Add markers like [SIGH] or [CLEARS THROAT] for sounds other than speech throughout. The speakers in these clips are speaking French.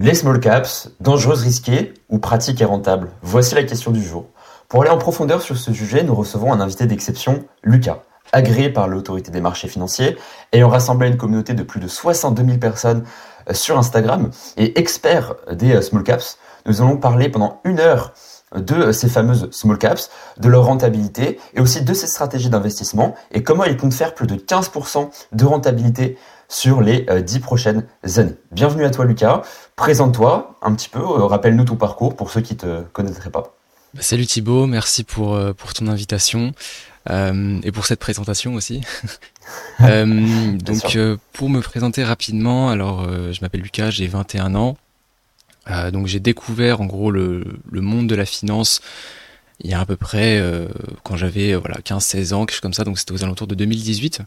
Les small caps, dangereuses, risquées ou pratiques et rentables Voici la question du jour. Pour aller en profondeur sur ce sujet, nous recevons un invité d'exception, Lucas. Agréé par l'autorité des marchés financiers, ayant rassemblé une communauté de plus de 62 000 personnes euh, sur Instagram et expert des euh, small caps, nous allons parler pendant une heure de ces fameuses small caps, de leur rentabilité et aussi de ces stratégies d'investissement et comment ils comptent faire plus de 15% de rentabilité sur les euh, dix prochaines années. Bienvenue à toi Lucas, présente-toi un petit peu, euh, rappelle-nous ton parcours pour ceux qui ne te connaîtraient pas. Bah, salut Thibaut, merci pour, euh, pour ton invitation et pour cette présentation aussi. [LAUGHS] donc pour me présenter rapidement, alors je m'appelle Lucas, j'ai 21 ans. donc j'ai découvert en gros le, le, monde de la finance il y a à peu près quand j'avais voilà 15-16 ans, quelque chose comme ça, donc c'était aux alentours de 2018.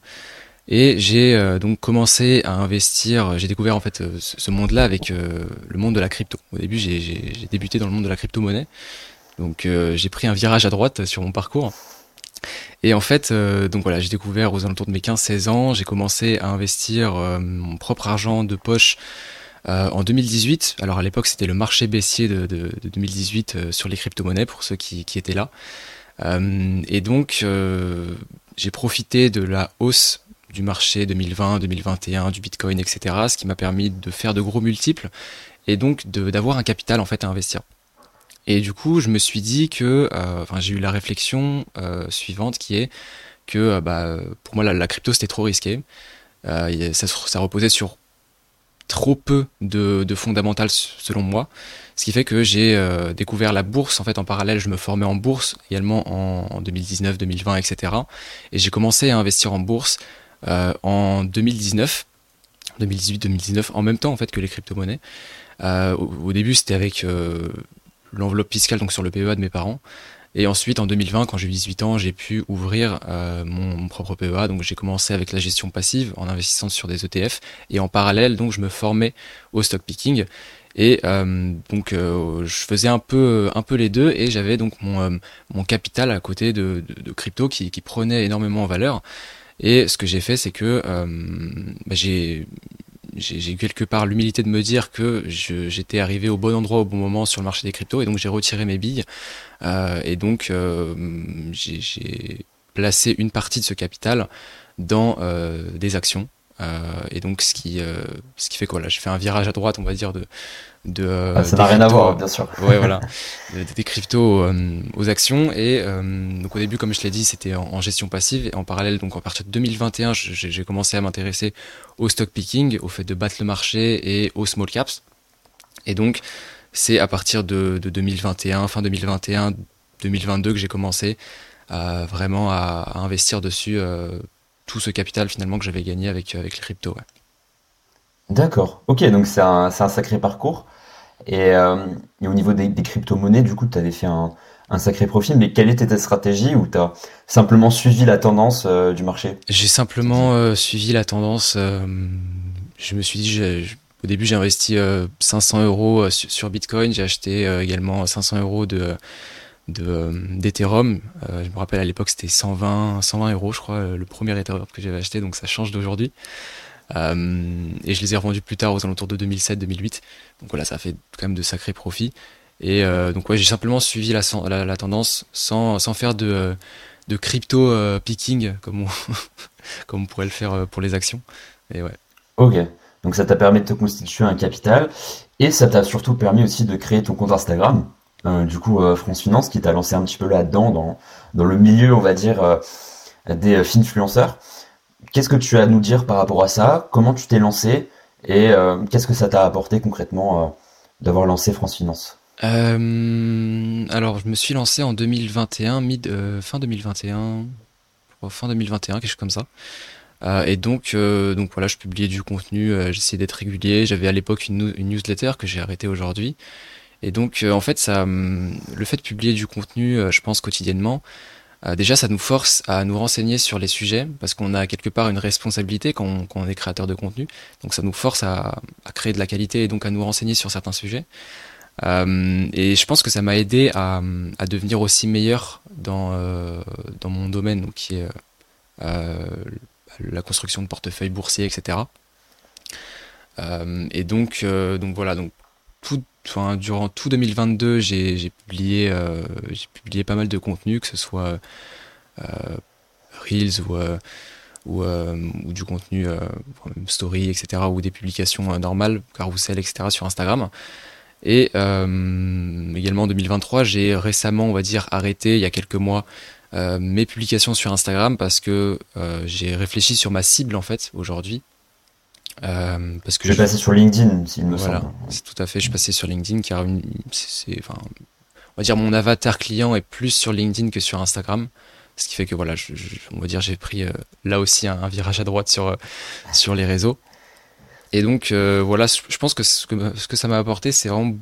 Et j'ai euh, donc commencé à investir. J'ai découvert en fait euh, ce monde-là avec euh, le monde de la crypto. Au début, j'ai débuté dans le monde de la crypto-monnaie. Donc j'ai pris un virage à droite sur mon parcours. Et en fait, donc voilà, j'ai découvert aux alentours de mes 15-16 ans, j'ai commencé à investir mon propre argent de poche en 2018. Alors à l'époque, c'était le marché baissier de, de, de 2018 sur les crypto-monnaies pour ceux qui étaient là. et donc j'ai profité de la hausse du marché 2020, 2021, du Bitcoin, etc. Ce qui m'a permis de faire de gros multiples et donc d'avoir un capital en fait à investir. Et du coup, je me suis dit que, euh, j'ai eu la réflexion euh, suivante qui est que, euh, bah, pour moi, la, crypto c'était trop risqué. Ça, reposait sur trop peu de, de fondamentales selon moi, ce qui fait que j'ai découvert la bourse en fait en parallèle. Je me formais en bourse également en, en 2019, 2020, etc. Et j'ai commencé à investir en bourse en 2019, 2018-2019, en même temps en fait que les crypto-monnaies. Euh, au, début, c'était avec euh, l'enveloppe fiscale, donc sur le PEA de mes parents. Et ensuite, en 2020, quand j'ai eu 18 ans, j'ai pu ouvrir mon, propre PEA. Donc, j'ai commencé avec la gestion passive en investissant sur des ETF. Et en parallèle, donc, je me formais au stock picking. Et donc, je faisais un peu, un peu les deux. Et j'avais donc mon, mon capital à côté de, de, crypto qui, qui, prenait énormément en valeur. Et ce que j'ai fait, c'est que euh, bah, j'ai j'ai quelque part l'humilité de me dire que j'étais arrivé au bon endroit au bon moment sur le marché des cryptos et donc j'ai retiré mes billes. Euh, et donc euh, j'ai placé une partie de ce capital dans euh, des actions. Euh, et donc ce qui ce qui fait quoi là j'ai fait un virage à droite on va dire de de euh, ah, ça n'a rien à voir bien sûr. [LAUGHS] ouais voilà. Des cryptos euh, aux actions. Et euh, donc au début comme je l'ai dit c'était en, gestion passive. Et en parallèle donc à partir de 2021 j'ai commencé à m'intéresser au stock picking au fait de battre le marché et aux small caps. Et donc c'est à partir de, de, 2021 fin 2021 2022 que j'ai commencé à, vraiment à, investir dessus tout ce capital finalement que j'avais gagné avec avec les cryptos ouais. D'accord. Ok, donc c'est un, un, sacré parcours. Et, euh, et au niveau des, des crypto-monnaies, du coup, tu avais fait un, un, sacré profil, mais quelle était ta stratégie ou tu as simplement suivi la tendance euh, du marché? J'ai simplement euh, suivi la tendance. je me suis dit, au début, j'ai investi 500 euros sur, Bitcoin, j'ai acheté également 500 euros de d'Ethereum. je me rappelle à l'époque c'était 120, 120 euros je crois le premier Ethereum que j'avais acheté donc ça change d'aujourd'hui. Euh, et je les ai revendus plus tard aux alentours de 2007-2008. Donc voilà, ça a fait quand même de sacrés profits. Et euh, donc ouais, j'ai simplement suivi la, tendance sans, sans, faire de, de crypto euh, picking comme on, [LAUGHS] comme on pourrait le faire pour les actions. Et ouais. Ok, donc ça t'a permis de te constituer un capital et ça t'a surtout permis aussi de créer ton compte Instagram. du coup, France Finance qui t'a lancé un petit peu là-dedans, dans, dans le milieu, on va dire, des finfluenceurs. Qu'est-ce que tu as à nous dire par rapport à ça? Comment tu t'es lancé? Et euh, qu'est-ce que ça t'a apporté concrètement euh, d'avoir lancé France Finance? Euh, Alors, je me suis lancé en 2021, mid, fin 2021, fin 2021, quelque chose comme ça. et donc, donc voilà, je publiais du contenu, j'essayais d'être régulier. J'avais à l'époque une, une, newsletter que j'ai arrêtée aujourd'hui. Et donc, en fait, ça, hum, le fait de publier du contenu, je pense quotidiennement, euh, déjà, ça nous force à nous renseigner sur les sujets parce qu'on a quelque part une responsabilité quand on, est créateur de contenu. Donc, ça nous force à, créer de la qualité et donc à nous renseigner sur certains sujets. Euh, et je pense que ça m'a aidé à, devenir aussi meilleur dans, euh, dans mon domaine, donc, qui est la construction de portefeuilles boursiers, etc. et donc, donc voilà, donc tout, durant tout 2022, j'ai publié, j'ai publié pas mal de contenu, que ce soit Reels ou ou, ou, du contenu story, etc., ou des publications normales, carousel, etc., sur Instagram. Et également en 2023, j'ai récemment, on va dire, arrêté il y a quelques mois euh, mes publications sur Instagram parce que euh, j'ai réfléchi sur ma cible en fait aujourd'hui. Euh, parce que je vais passer sur LinkedIn, s'il me voilà, C'est tout à fait. Je suis passé sur LinkedIn car c'est, enfin, on va dire mon avatar client est plus sur LinkedIn que sur Instagram, ce qui fait que voilà, je, on va dire j'ai pris là aussi un, virage à droite sur sur les réseaux. Et donc voilà, je pense que ce que, ce que ça m'a apporté, c'est vraiment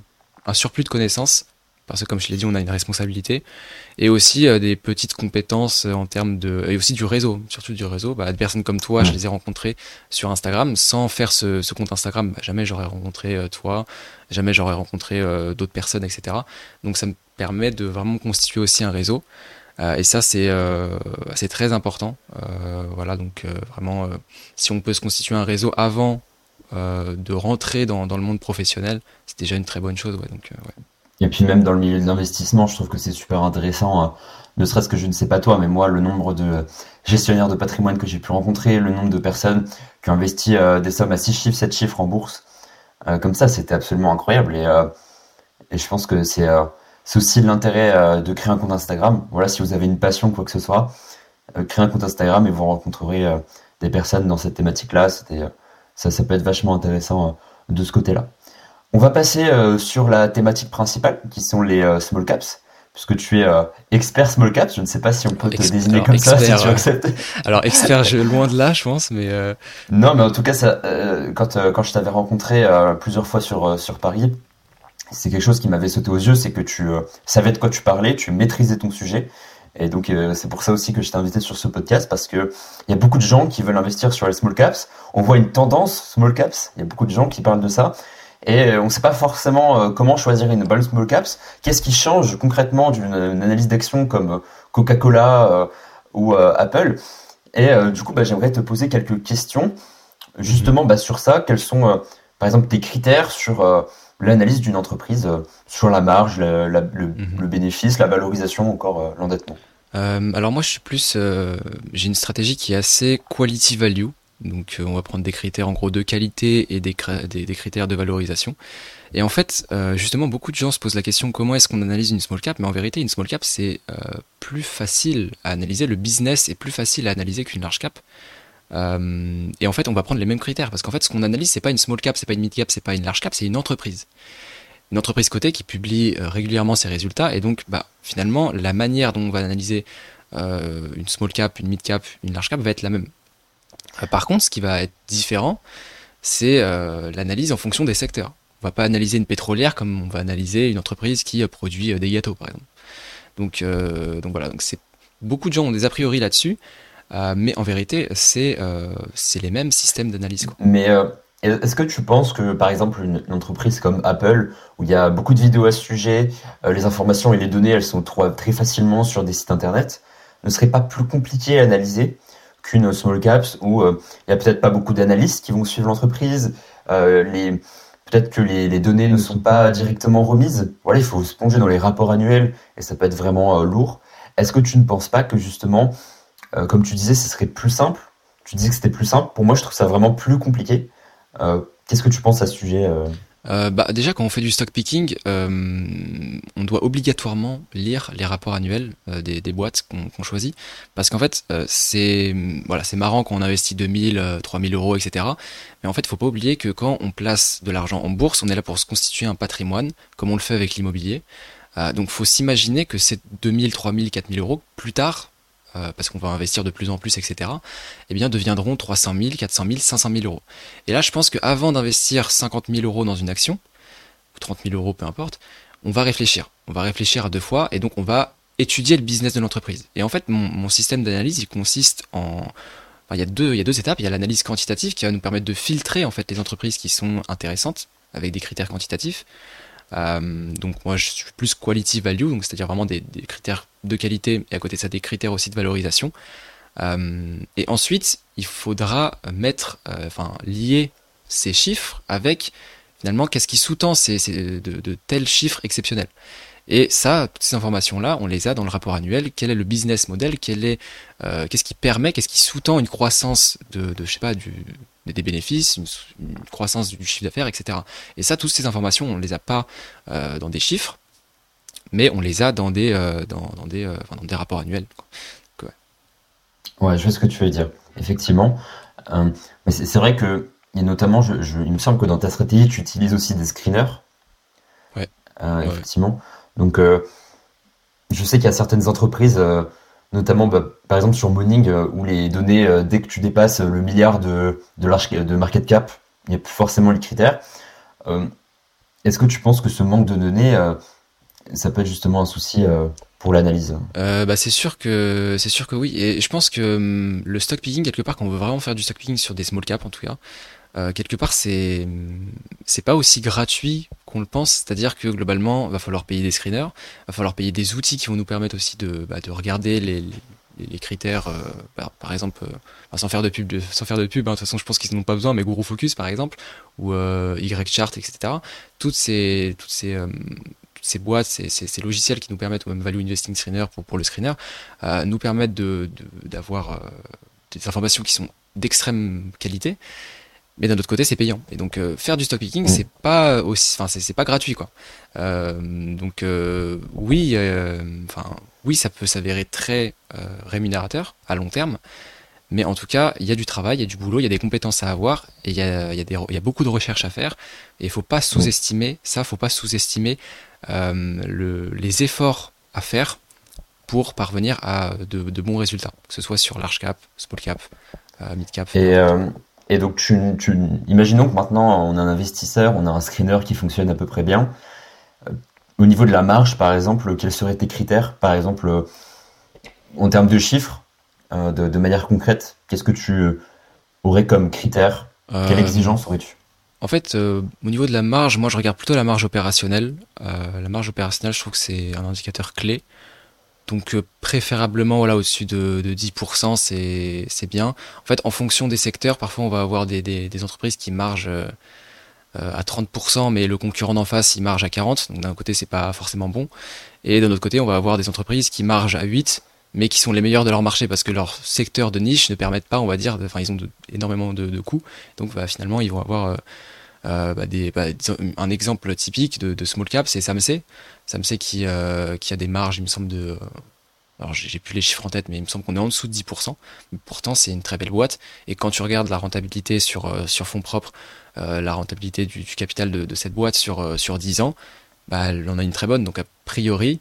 un surplus de connaissances parce que comme je l'ai dit, on a une responsabilité, et aussi euh, des petites compétences en termes de, et aussi du réseau, surtout du réseau. Bah, des personnes comme toi, je les ai rencontrées sur Instagram. Sans faire ce, compte Instagram, bah, jamais j'aurais rencontré euh, toi, jamais j'aurais rencontré euh, d'autres personnes, etc. Donc ça me permet de vraiment constituer aussi un réseau. et ça, c'est c'est très important. voilà, donc vraiment, si on peut se constituer un réseau avant de rentrer dans, dans, le monde professionnel, c'est déjà une très bonne chose. Ouais, donc, ouais. Et puis même dans le milieu de l'investissement, je trouve que c'est super intéressant, euh, ne serait-ce que je ne sais pas toi, mais moi, le nombre de gestionnaires de patrimoine que j'ai pu rencontrer, le nombre de personnes qui ont investi euh, des sommes à 6 chiffres, 7 chiffres en bourse, euh, comme ça, c'était absolument incroyable. Et, et je pense que c'est aussi l'intérêt de créer un compte Instagram. Voilà, si vous avez une passion, quoi que ce soit, créez un compte Instagram et vous rencontrerez des personnes dans cette thématique-là. Ça, ça peut être vachement intéressant de ce côté-là. On va passer euh, sur la thématique principale, qui sont les euh, small caps puisque tu es euh, expert small caps. Je ne sais pas si on peut te désigner comme ça, si tu acceptes. [LAUGHS] alors expert, je, loin de là, je pense, mais. Non, mais en tout cas, ça, quand quand je t'avais rencontré plusieurs fois sur sur Paris, c'est quelque chose qui m'avait sauté aux yeux, c'est que tu savais de quoi tu parlais, tu maîtrisais ton sujet. Et donc c'est pour ça aussi que je t'ai invité sur ce podcast parce que il y a beaucoup de gens qui veulent investir sur les small caps. On voit une tendance small caps. Il y a beaucoup de gens qui parlent de ça et euh, on ne sait pas forcément euh, comment choisir une bonne small caps. Qu'est-ce qui change concrètement d'une analyse d'action comme euh, Coca-Cola ou Apple? Et du coup, bah, j'aimerais te poser quelques questions justement bah, sur ça. Quels sont, par exemple, tes critères sur l'analyse d'une entreprise, sur la marge, mhm. le, bénéfice, la valorisation, encore l'endettement? Alors moi je suis plus, j'ai une stratégie qui est assez quality value, donc euh, on va prendre des critères en gros de qualité et des, critères de valorisation. Et en fait, euh, justement, beaucoup de gens se posent la question comment est-ce qu'on analyse une small cap? Mais en vérité, une small cap, c'est euh, plus facile à analyser. Le business est plus facile à analyser qu'une large cap. et en fait, on va prendre les mêmes critères parce qu'en fait, ce qu'on analyse, c'est pas une small cap, c'est pas une mid cap, c'est pas une large cap, c'est une entreprise. Une entreprise cotée qui publie régulièrement ses résultats. Et donc, bah, finalement, la manière dont on va analyser une small cap, une mid cap, une large cap va être la même. Euh, par contre, ce qui va être différent, c'est euh, l'analyse en fonction des secteurs. On va pas analyser une pétrolière comme on va analyser une entreprise qui euh, produit des gâteaux, par exemple. Donc, donc voilà, donc beaucoup de gens ont des a priori là-dessus, mais en vérité, c'est c'est les mêmes systèmes d'analyse. Mais est-ce que tu penses que, par exemple, une, entreprise comme Apple, où il y a beaucoup de vidéos à ce sujet, les informations et les données, elles sont très facilement sur des sites internet, ne serait pas plus compliqué à analyser qu'une small caps où euh, il y a peut-être pas beaucoup d'analystes qui vont suivre l'entreprise. Euh, peut-être que les, données ne sont pas directement remises. Voilà, il faut se plonger dans les rapports annuels et ça peut être vraiment euh, lourd. Est-ce que tu ne penses pas que justement, comme tu disais, ce serait plus simple? Tu disais que c'était plus simple. Pour moi, je trouve ça vraiment plus compliqué. Qu'est-ce que tu penses à ce sujet euh, bah, déjà, quand on fait du stock picking, euh, on doit obligatoirement lire les rapports annuels euh, des, boîtes qu'on choisit. Parce qu'en fait, c'est voilà, marrant quand on investit 2000, 3000 euros, etc. Mais en fait, il faut pas oublier que quand on place de l'argent en bourse, on est là pour se constituer un patrimoine, comme on le fait avec l'immobilier. donc, faut s'imaginer que ces 2000, 3000, 4000 euros, plus tard, euh, parce qu'on va investir de plus en plus, etc., eh bien, deviendront 300 000, 400 000, 500 000 euros. Et là, je pense qu'avant d'investir 50 000 euros dans une action, ou 30 000 euros, peu importe, on va réfléchir. On va réfléchir à deux fois, et donc on va étudier le business de l'entreprise. Et en fait, mon, système d'analyse, il consiste en... il, y a deux, il y a deux étapes. Il y a l'analyse quantitative qui va nous permettre de filtrer en fait les entreprises qui sont intéressantes avec des critères quantitatifs. Euh, donc moi je suis plus quality value, donc c'est-à-dire vraiment des, critères de qualité et à côté de ça des critères aussi de valorisation. Euh, et ensuite il faudra mettre, euh, enfin lier ces chiffres avec finalement, qu'est-ce qui sous-tend ces, de, tels chiffres exceptionnels et ça, toutes ces informations-là, on les a dans le rapport annuel. Quel est le business model? Qu'est-ce qui permet, qu'est-ce qui sous-tend une croissance de, de je sais pas, du, des bénéfices, une, croissance du chiffre d'affaires, etc. Et ça, toutes ces informations, on les a pas euh, dans des chiffres, mais on les a dans des, euh, dans, dans, des, enfin, dans des rapports annuels. ouais. ouais. je vois ce que tu veux dire. Effectivement, mais c'est vrai que et notamment, je, il me semble que dans ta stratégie, tu utilises aussi des screeners. Ouais. Effectivement. Donc, euh, je sais qu'il y a certaines entreprises, euh, notamment bah, par exemple sur Moning, euh, où les données, dès que tu dépasses le milliard de, de, de market cap, il n'y a plus forcément les critères. Est-ce que tu penses que ce manque de données, ça peut être justement un souci pour l'analyse? Bah c'est sûr que c'est sûr que oui et je pense que hum, le stock picking quelque part quand on veut vraiment faire du stock picking sur des small caps en tout cas euh, quelque part c'est c'est pas aussi gratuit qu'on le pense. C'est-à-dire que globalement va falloir payer des screeners va falloir payer des outils qui vont nous permettre aussi de, bah, de regarder les, les, critères euh, bah, par exemple euh, sans faire de pub sans faire de pub hein, de toute façon je pense qu'ils n'ont pas besoin mais Guru Focus par exemple ou YChart etc toutes ces toutes ces ces boîtes, ces, ces, logiciels qui nous permettent, ou même Value Investing Screener pour, pour le screener, nous permettent d'avoir de, des informations qui sont d'extrême qualité mais d'un autre côté c'est payant. Et donc euh, faire du stock picking mm. c'est pas aussi enfin c'est pas gratuit quoi. Euh, donc euh, oui enfin oui ça peut s'avérer très rémunérateur à long terme. Mais en tout cas il y a du travail il y a du boulot il y a des compétences à avoir et il y a, y a, des, y a beaucoup de recherches à faire. Et il faut pas sous-estimer ça faut pas sous-estimer le, les efforts à faire pour parvenir à de, de, bons résultats que ce soit sur large cap small cap mid cap et et donc, tu, tu, imaginons que maintenant, on a un investisseur, on a un screener qui fonctionne à peu près bien. Euh, au niveau de la marge, par exemple, quels seraient tes critères? Par exemple, euh, en termes de chiffres, euh, de, de, manière concrète, qu'est-ce que tu aurais comme critère Quelle exigence aurais-tu? en fait, au niveau de la marge, moi je regarde plutôt la marge opérationnelle. la marge opérationnelle, je trouve que c'est un indicateur clé. Donc euh, préférablement voilà au-dessus de, 10%, c'est bien. En fait, en fonction des secteurs, parfois on va avoir des, entreprises qui margent euh, euh, à 30%, mais le concurrent d'en face il marge à 40%. Donc d'un côté c'est pas forcément bon. Et d'un autre côté, on va avoir des entreprises qui margent à 8%, mais qui sont les meilleurs de leur marché parce que leur secteur de niche ne permettent pas, on va dire, enfin ils ont énormément de, coûts. Donc bah, finalement ils vont avoir bah, des, bah, un exemple typique de, small cap, c'est Samsung. Samsung qui, euh, qui a des marges, il me semble, de. Alors, j'ai plus les chiffres en tête, mais il me semble qu'on est en dessous de 10%. Mais pourtant, c'est une très belle boîte. Et quand tu regardes la rentabilité sur, euh, sur fonds propres, euh, la rentabilité du, capital de, cette boîte sur, sur 10 ans, bah, elle en a une très bonne. Donc, a priori,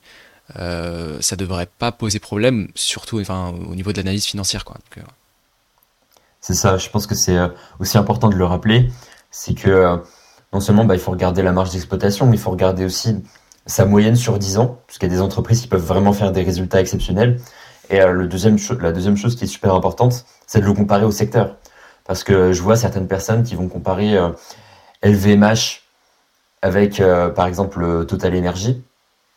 euh, ça devrait pas poser problème, surtout enfin, au niveau de l'analyse financière. Quoi. c'est ça, je pense que c'est aussi important de le rappeler. C'est que non seulement bah, il faut regarder la marge d'exploitation, mais il faut regarder aussi sa moyenne sur 10 ans, parce qu'il y a des entreprises qui peuvent vraiment faire des résultats exceptionnels. Et euh, le deuxième la deuxième chose qui est super importante, c'est de le comparer au secteur. Parce que je vois certaines personnes qui vont comparer LVMH euh, avec, euh, par exemple, Total Energy.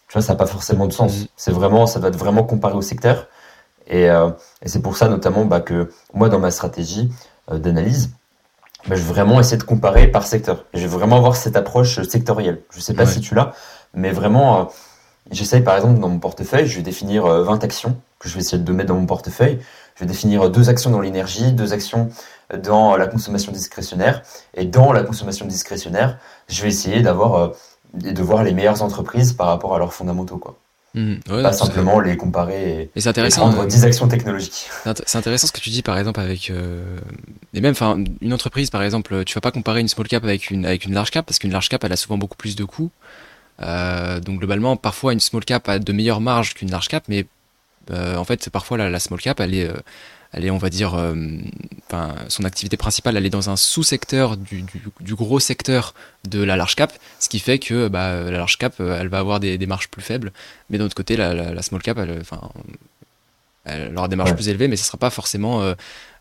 Tu vois, ça n'a pas forcément de sens. Mm. C'est vraiment, ça va être vraiment comparé au secteur. Et, et c'est pour ça notamment bah, que moi, dans ma stratégie d'analyse, bah, je vais vraiment essayer de comparer par secteur. Je vais vraiment avoir cette approche sectorielle. Je sais pas si tu l'as, mais vraiment, euh, j'essaye par exemple dans mon portefeuille, je vais définir 20 euh, actions que je vais essayer de mettre dans mon portefeuille. Je vais définir deux actions dans l'énergie, deux actions dans la consommation discrétionnaire. Et dans la consommation discrétionnaire, je vais essayer d'avoir euh, de voir les meilleures entreprises par rapport à leurs fondamentaux. Quoi. Mmh, pas simplement les comparer et, et, intéressant, prendre 10 actions technologiques. C'est intéressant ce que tu dis par exemple avec euh, et même enfin une entreprise par exemple, tu vas pas comparer une small cap avec une avec une large cap parce qu'une large cap elle a souvent beaucoup plus de coûts. Euh, donc globalement, parfois une small cap a de meilleures marges qu'une large cap, mais euh, en fait, parfois la, small cap, elle est, euh, elle est, on va dire, enfin, son activité principale, elle est dans un sous-secteur du, du, gros secteur de la large cap, ce qui fait que bah, la large cap, elle va avoir des, des marges plus faibles, mais d'un autre côté, la, la, small cap, elle, enfin, elle aura des marges plus élevées, mais ce sera pas forcément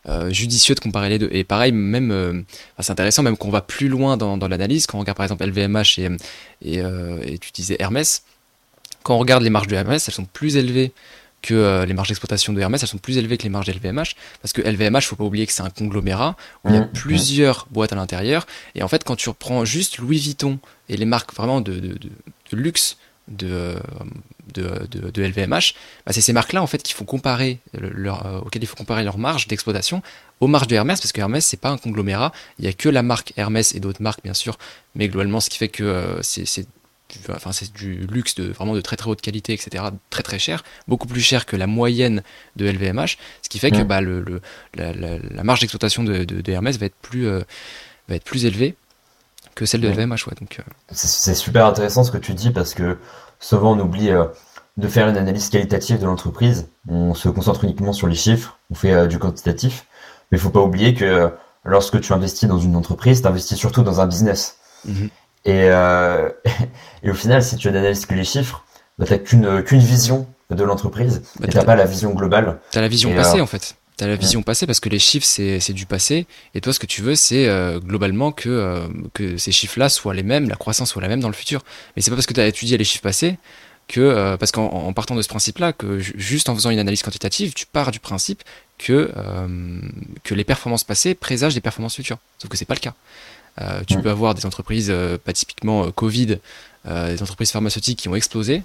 euh, judicieux de comparer les deux. Et pareil, même, euh, c'est intéressant, même qu'on va plus loin dans, dans l'analyse, quand on regarde par exemple LVMH et, et, euh, et tu disais Hermès, quand on regarde les marges de Hermès, elles sont plus élevées que euh, les marges d'exploitation de Hermès, elles sont plus élevées que les marges LVMH, parce que LVMH, faut pas oublier que c'est un conglomérat où il y a mmh, plusieurs boîtes à l'intérieur, et en fait, quand tu reprends juste Louis Vuitton et les marques vraiment de, de, de, luxe de, de, de, LVMH, bah c'est ces marques-là en fait qu'il faut comparer leur, euh, auxquelles il faut comparer leur marge d'exploitation aux marges de Hermès, parce que Hermès c'est pas un conglomérat, il y a que la marque Hermès et d'autres marques bien sûr, mais globalement ce qui fait que euh, c'est enfin c'est du luxe de vraiment de très très haute qualité, etc. Très très cher, beaucoup plus cher que la moyenne de LVMH, ce qui fait que bah, le, le la, la, marge d'exploitation de, de, Hermès va être plus euh, va être plus élevée que celle de LVMH. Ouais, donc euh. c'est super intéressant ce que tu dis parce que souvent on oublie euh, de faire une analyse qualitative de l'entreprise. On se concentre uniquement sur les chiffres, on fait du quantitatif, mais il faut pas oublier que lorsque tu investis dans une entreprise, tu investis surtout dans un business. Mm-hmm. Et, euh, [LAUGHS] et au final, si tu analyses que les chiffres, bah, tu n'as qu'une vision de l'entreprise bah, et tu pas la vision globale. Tu as la vision passée euh, en fait. Tu as la vision passée parce que les chiffres, c'est du passé. Et toi, ce que tu veux, c'est euh, globalement que, euh, que ces chiffres-là soient les mêmes, la croissance soit la même dans le futur. Mais c'est pas parce que tu as étudié les chiffres passés que, parce qu'en partant de ce principe-là, que juste en faisant une analyse quantitative, tu pars du principe que, que les performances passées présagent des performances futures. Sauf que c'est pas le cas. Euh, tu peux avoir des entreprises, euh, pas typiquement euh, Covid, des entreprises pharmaceutiques qui ont explosé,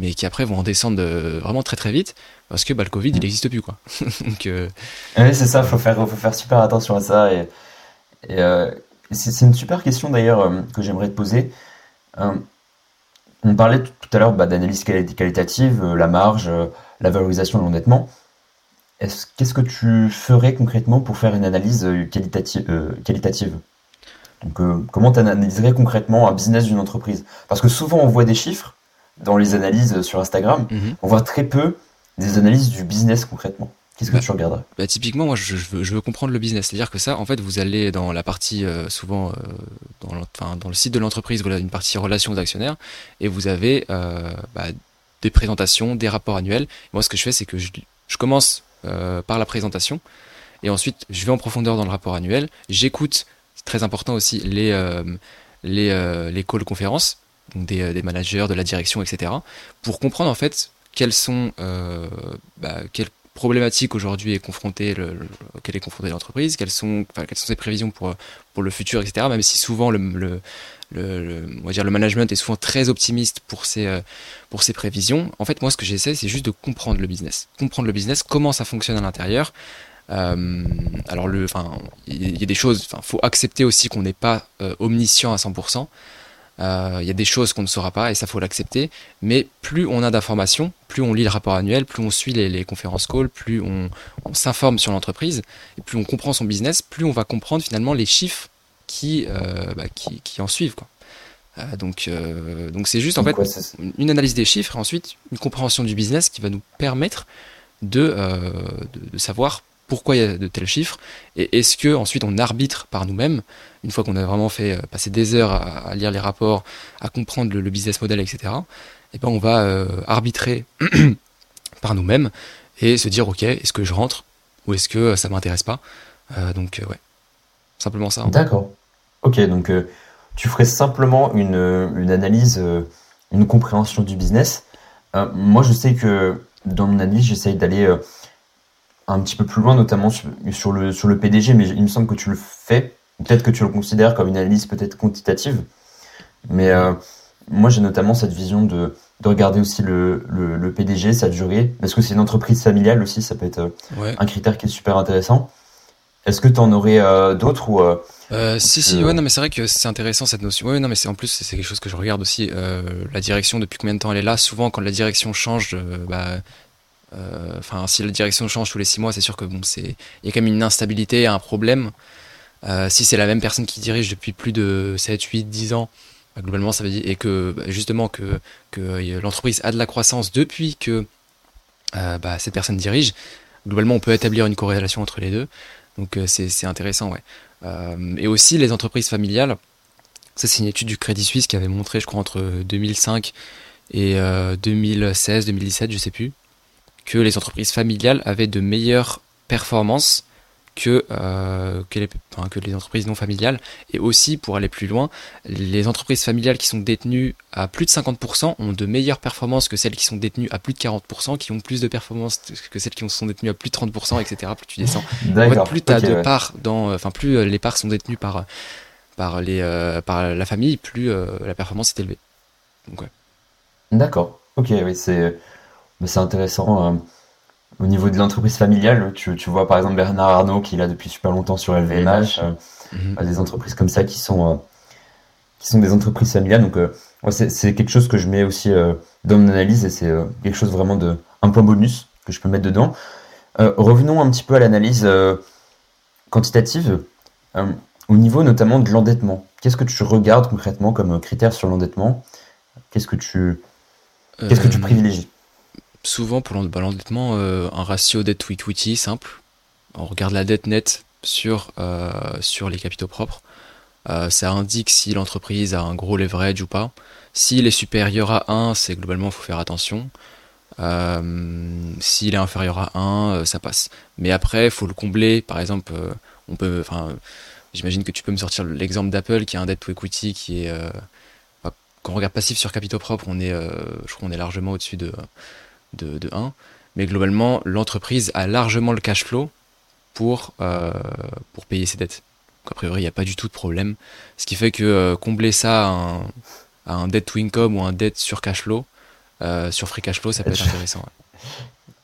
mais qui après vont en descendre vraiment très très vite parce que bah, le Covid il n'existe plus quoi. [LAUGHS] Donc, Oui, c'est ça, faut faire, faut faire super attention à ça. Et, c'est une super question d'ailleurs que j'aimerais te poser. on parlait tout à l'heure bah, d'analyse qualitative, la marge, la valorisation, l'endettement. Qu'est-ce que tu ferais concrètement pour faire une analyse qualitative, qualitative? Donc, euh, comment tu analyserais concrètement un business d'une entreprise? Parce que souvent, on voit des chiffres dans les analyses sur Instagram, mhm. on voit très peu des analyses du business concrètement. Qu'est-ce que bah, tu regarderais? bah, Typiquement, moi, je, veux, comprendre le business. C'est-à-dire que ça, en fait, vous allez dans la partie, euh, souvent, euh, dans, le, dans, le site de l'entreprise, vous avez une partie relations d'actionnaires, et vous avez bah, des présentations, des rapports annuels. Moi, ce que je fais, c'est que je, je commence par la présentation, et ensuite, je vais en profondeur dans le rapport annuel, j'écoute très important aussi les, euh, les, euh, les calls conférences, donc des, euh, des, managers, de la direction, etc., pour comprendre en fait quelles sont bah, quelles problématiques aujourd'hui est confrontée le, est confrontée l'entreprise, quelles sont quelles sont ses prévisions pour pour le futur, etc. Même si souvent le, le le, on va dire le management est souvent très optimiste pour ses, pour ses prévisions. En fait, moi, ce que j'essaie, c'est juste de comprendre le business. Comprendre le business, comment ça fonctionne à l'intérieur, euh, alors le, enfin, il y a des choses. Enfin, faut accepter aussi qu'on n'est pas euh, omniscient à 100%. Euh, il y a des choses qu'on ne saura pas et ça faut l'accepter. Mais plus on a d'informations, plus on lit le rapport annuel, plus on suit les, conférences calls, plus on, s'informe sur l'entreprise et plus on comprend son business, plus on va comprendre finalement les chiffres qui, bah, qui, qui, en suivent. Quoi. donc, donc c'est juste en fait une analyse des chiffres et ensuite une compréhension du business qui va nous permettre de, de savoir pourquoi il y a de tels chiffres, et est-ce que ensuite on arbitre par nous-mêmes, une fois qu'on a vraiment fait euh, passer des heures à, lire les rapports, à comprendre le, business model, etc. Et ben on va euh, arbitrer [CLEARS THROAT] par nous-mêmes et se dire ok, est-ce que je rentre ou est-ce que ça m'intéresse pas? Euh, Donc ouais, simplement ça. Hein. D'accord. Ok, donc tu ferais simplement une, une analyse, une compréhension du business. moi, je sais que dans mon analyse, j'essaye d'aller un petit peu plus loin, notamment sur, le, sur le PDG, mais il me semble que tu le fais. Peut-être que tu le considères comme une analyse peut-être quantitative. Mais euh, moi, j'ai notamment cette vision de, de regarder aussi le, le, PDG, sa durée. Parce que c'est une entreprise familiale aussi, ça peut être euh, un critère qui est super intéressant. Est-ce que tu en aurais euh, d'autres ou euh, Si si ouais non mais c'est vrai que c'est intéressant cette notion. Ouais non mais c'est en plus c'est quelque chose que je regarde aussi. la direction depuis combien de temps elle est là Souvent quand la direction change, bah, enfin, si la direction change tous les six mois, c'est sûr que bon, c'est il y a quand même une instabilité, un problème. Euh, si c'est la même personne qui dirige depuis plus de 7, 8, 10 ans, bah, globalement ça veut dire et que bah, justement que, que euh, l'entreprise a de la croissance depuis que bah, cette personne dirige, globalement on peut établir une corrélation entre les deux. Donc c'est intéressant, ouais. et aussi les entreprises familiales. Ça c'est une étude du Crédit Suisse qui avait montré, je crois, entre 2005 et 2016, 2017, je sais plus, que les entreprises familiales avaient de meilleures performances que, euh, que, les, que, les, entreprises non familiales. Et aussi, pour aller plus loin, les entreprises familiales qui sont détenues à plus de 50% ont de meilleures performances que celles qui sont détenues à plus de 40%, qui ont plus de performances que celles qui sont détenues à plus de 30%, etc. Plus tu descends. [LAUGHS] En fait, plus tu as de parts dans, enfin, plus euh, les parts sont détenues par, par, les, euh, par la famille, plus euh, la performance est élevée. Donc, ouais. D'accord. Ok, oui, c'est intéressant. Au niveau de l'entreprise familiale, tu, tu, vois par exemple Bernard Arnault qui est là depuis super longtemps sur LVMH, euh, mhm. des entreprises comme ça qui sont, euh, qui sont des entreprises familiales. Donc euh, c'est quelque chose que je mets aussi dans mon analyse et c'est quelque chose vraiment de un point bonus que je peux mettre dedans. revenons un petit peu à l'analyse quantitative. au niveau notamment de l'endettement, qu'est-ce que tu regardes concrètement comme critère sur l'endettement? Qu'est-ce que tu qu'est-ce que tu privilégies? Souvent pour bah, l'endettement euh, un ratio dette to equity simple. On regarde la dette nette sur, euh, les capitaux propres. Euh, ça indique si l'entreprise a un gros leverage ou pas. S'il est supérieur à 1, c'est globalement il faut faire attention. S'il est inférieur à 1, ça passe. Mais après, il faut le combler. Par exemple, on peut, enfin, j'imagine que tu peux me sortir l'exemple d'Apple qui a un debt to equity qui est, quand on regarde passif sur capitaux propres, je crois, on est largement au-dessus de de, de 1. Mais globalement, l'entreprise a largement le cash flow pour, euh, pour payer ses dettes. Donc, a priori, il n'y a pas du tout de problème. Ce qui fait que euh, combler ça à un, debt to income ou un debt sur cash flow, euh, sur free cash flow, ça peut être [LAUGHS] intéressant.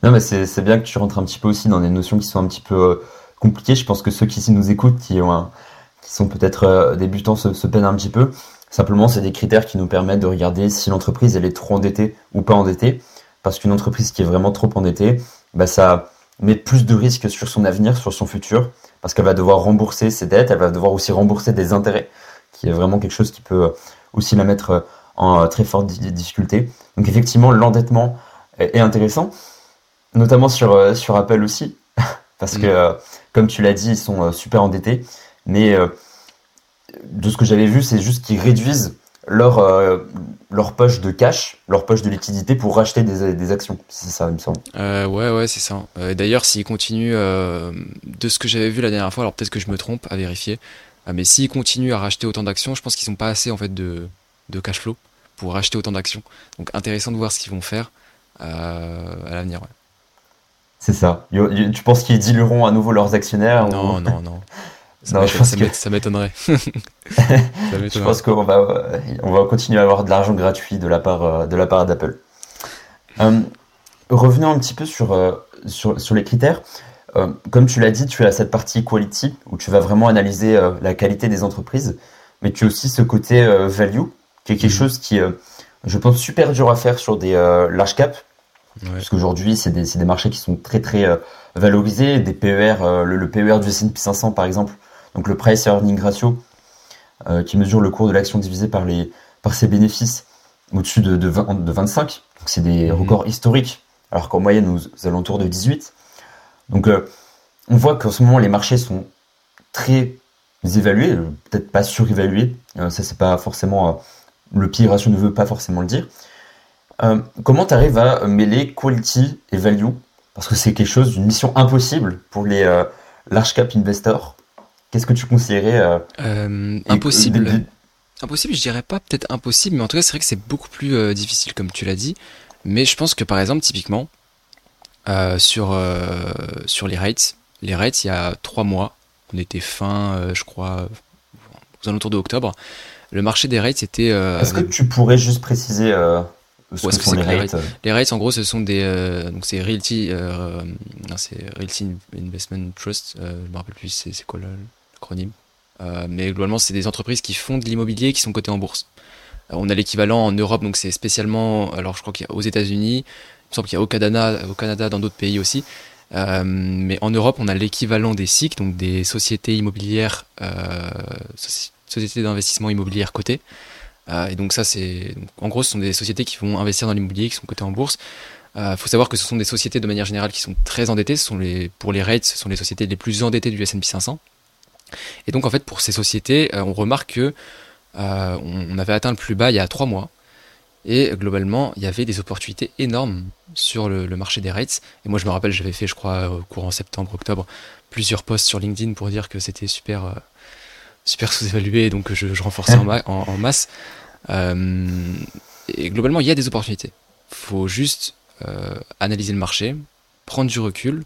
Non, mais c'est bien que tu rentres un petit peu aussi dans des notions qui sont un petit peu compliquées. Je pense que ceux qui nous écoutent, qui, ont qui sont peut-être débutants, se, se peinent un petit peu. Simplement, c'est des critères qui nous permettent de regarder si l'entreprise elle est trop endettée ou pas endettée parce qu'une entreprise qui est vraiment trop endettée, bah, ça met plus de risques sur son avenir, sur son futur, parce qu'elle va devoir rembourser ses dettes, elle va devoir aussi rembourser des intérêts, qui est vraiment quelque chose qui peut aussi la mettre en très forte difficulté. Donc effectivement, l'endettement est intéressant, notamment sur, sur Apple aussi, [LAUGHS] parce mm. que, comme tu l'as dit, ils sont super endettés, mais de ce que j'avais vu, c'est juste qu'ils réduisent leur, euh, leur poche de cash, leur poche de liquidité pour racheter des, des actions. C'est ça, il me semble. Euh, ouais, ouais, c'est ça. Euh, D'ailleurs, s'ils continuent, de ce que j'avais vu la dernière fois, alors peut-être que je me trompe, à vérifier, mais s'ils continuent à racheter autant d'actions, je pense qu'ils n'ont pas assez en fait de, de cash flow pour racheter autant d'actions. Donc intéressant de voir ce qu'ils vont faire à l'avenir. Ouais. C'est ça. Tu penses qu'ils dilueront à nouveau leurs actionnaires Non, non, non. [LAUGHS] Ça, ça m'étonnerait. je pense qu'on va, on va continuer à avoir de l'argent gratuit de la part, euh, de la part d'Apple. Euh, revenons un petit peu sur, euh, sur, sur, les critères. comme tu l'as dit, tu as cette partie quality où tu vas vraiment analyser la qualité des entreprises, mais tu as aussi ce côté value qui est quelque mm-hmm. chose qui, je pense, super dur à faire sur des large caps. Parce qu'aujourd'hui, c'est des, des, marchés qui sont très très valorisés. Des PER, le, le PER du S&P 500 par exemple, donc le price earning ratio, euh, qui mesure le cours de l'action divisé par, les, par ses bénéfices au-dessus de, de, 20, de 25. Donc c'est des mhm. records historiques, alors qu'en moyenne, aux, alentours de 18. Donc euh, on voit qu'en ce moment, les marchés sont très évalués, euh, peut-être pas surévalués. ça, c'est pas forcément. le PI ratio ne veut pas forcément le dire. comment tu arrives à mêler quality et value? Parce que c'est quelque chose d'une mission impossible pour les large cap investors. Qu'est-ce que tu conseillerais euh, euh, Impossible. Impossible, je dirais pas peut-être impossible, mais en tout cas, c'est vrai que c'est beaucoup plus euh, difficile, comme tu l'as dit. Mais je pense que par exemple, typiquement, sur, sur les rates, les rates, il y a trois mois, on était fin, je crois, aux alentours de octobre, le marché des rates était. Est-ce que tu pourrais juste préciser ce que, sont les, rates, les rates en gros, ce sont des. donc, c'est Realty, c'est Realty Investment Trust, je me rappelle plus, c'est quoi là acronyme. Euh, mais globalement, c'est des entreprises qui font de l'immobilier qui sont cotées en bourse. Euh, on a l'équivalent en Europe, donc c'est spécialement, alors je crois qu'il y a aux États-Unis, il me semble qu'il y a au Canada, au Canada dans d'autres pays aussi. Euh, mais en Europe, on a l'équivalent des SIC, donc des sociétés immobilières, sociétés d'investissement immobilière cotées. et donc ça, c'est, en gros, ce sont des sociétés qui vont investir dans l'immobilier, qui sont cotées en bourse. Il faut savoir que ce sont des sociétés de manière générale qui sont très endettées. Ce sont les, pour les rates, ce sont les sociétés les plus endettées du S&P 500. Et donc en fait pour ces sociétés, euh, on remarque que euh, on avait atteint le plus bas il y a trois mois. Et globalement, il y avait des opportunités énormes sur le, marché des rates. Et moi, je me rappelle, j'avais fait, je crois, au courant septembre, octobre, plusieurs posts sur LinkedIn pour dire que c'était super, euh, super sous-évalué, donc je, je renforçais en, en, masse. Euh, et globalement, il y a des opportunités. faut juste euh, analyser le marché, prendre du recul.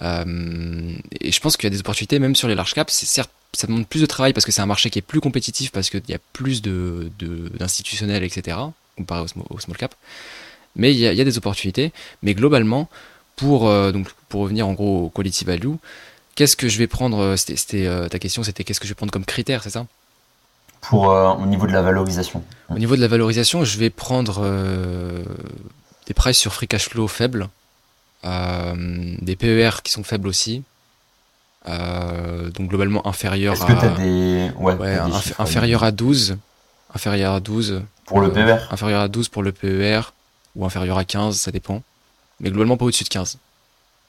Et je pense qu'il y a des opportunités même sur les large caps. C'est certes ça demande plus de travail parce que c'est un marché qui est plus compétitif parce qu'il y a plus de, d'institutionnels, etc comparé au, small cap. Mais il y, a, des opportunités. Mais globalement, pour, euh, donc, pour revenir en gros au quality value, qu'est-ce que je vais prendre euh, C'était euh, ta question, c'était qu'est-ce que je vais prendre comme critère, c'est ça? Pour au niveau de la valorisation. Au niveau de la valorisation, je vais prendre des prices sur free cash flow faibles, des PER qui sont faibles aussi. donc globalement inférieur à des... inférieur à 12 inférieur à 12 pour le PER Inférieur à 12 pour le PER, ou inférieur à 15, ça dépend. Mais globalement, pas au-dessus de 15.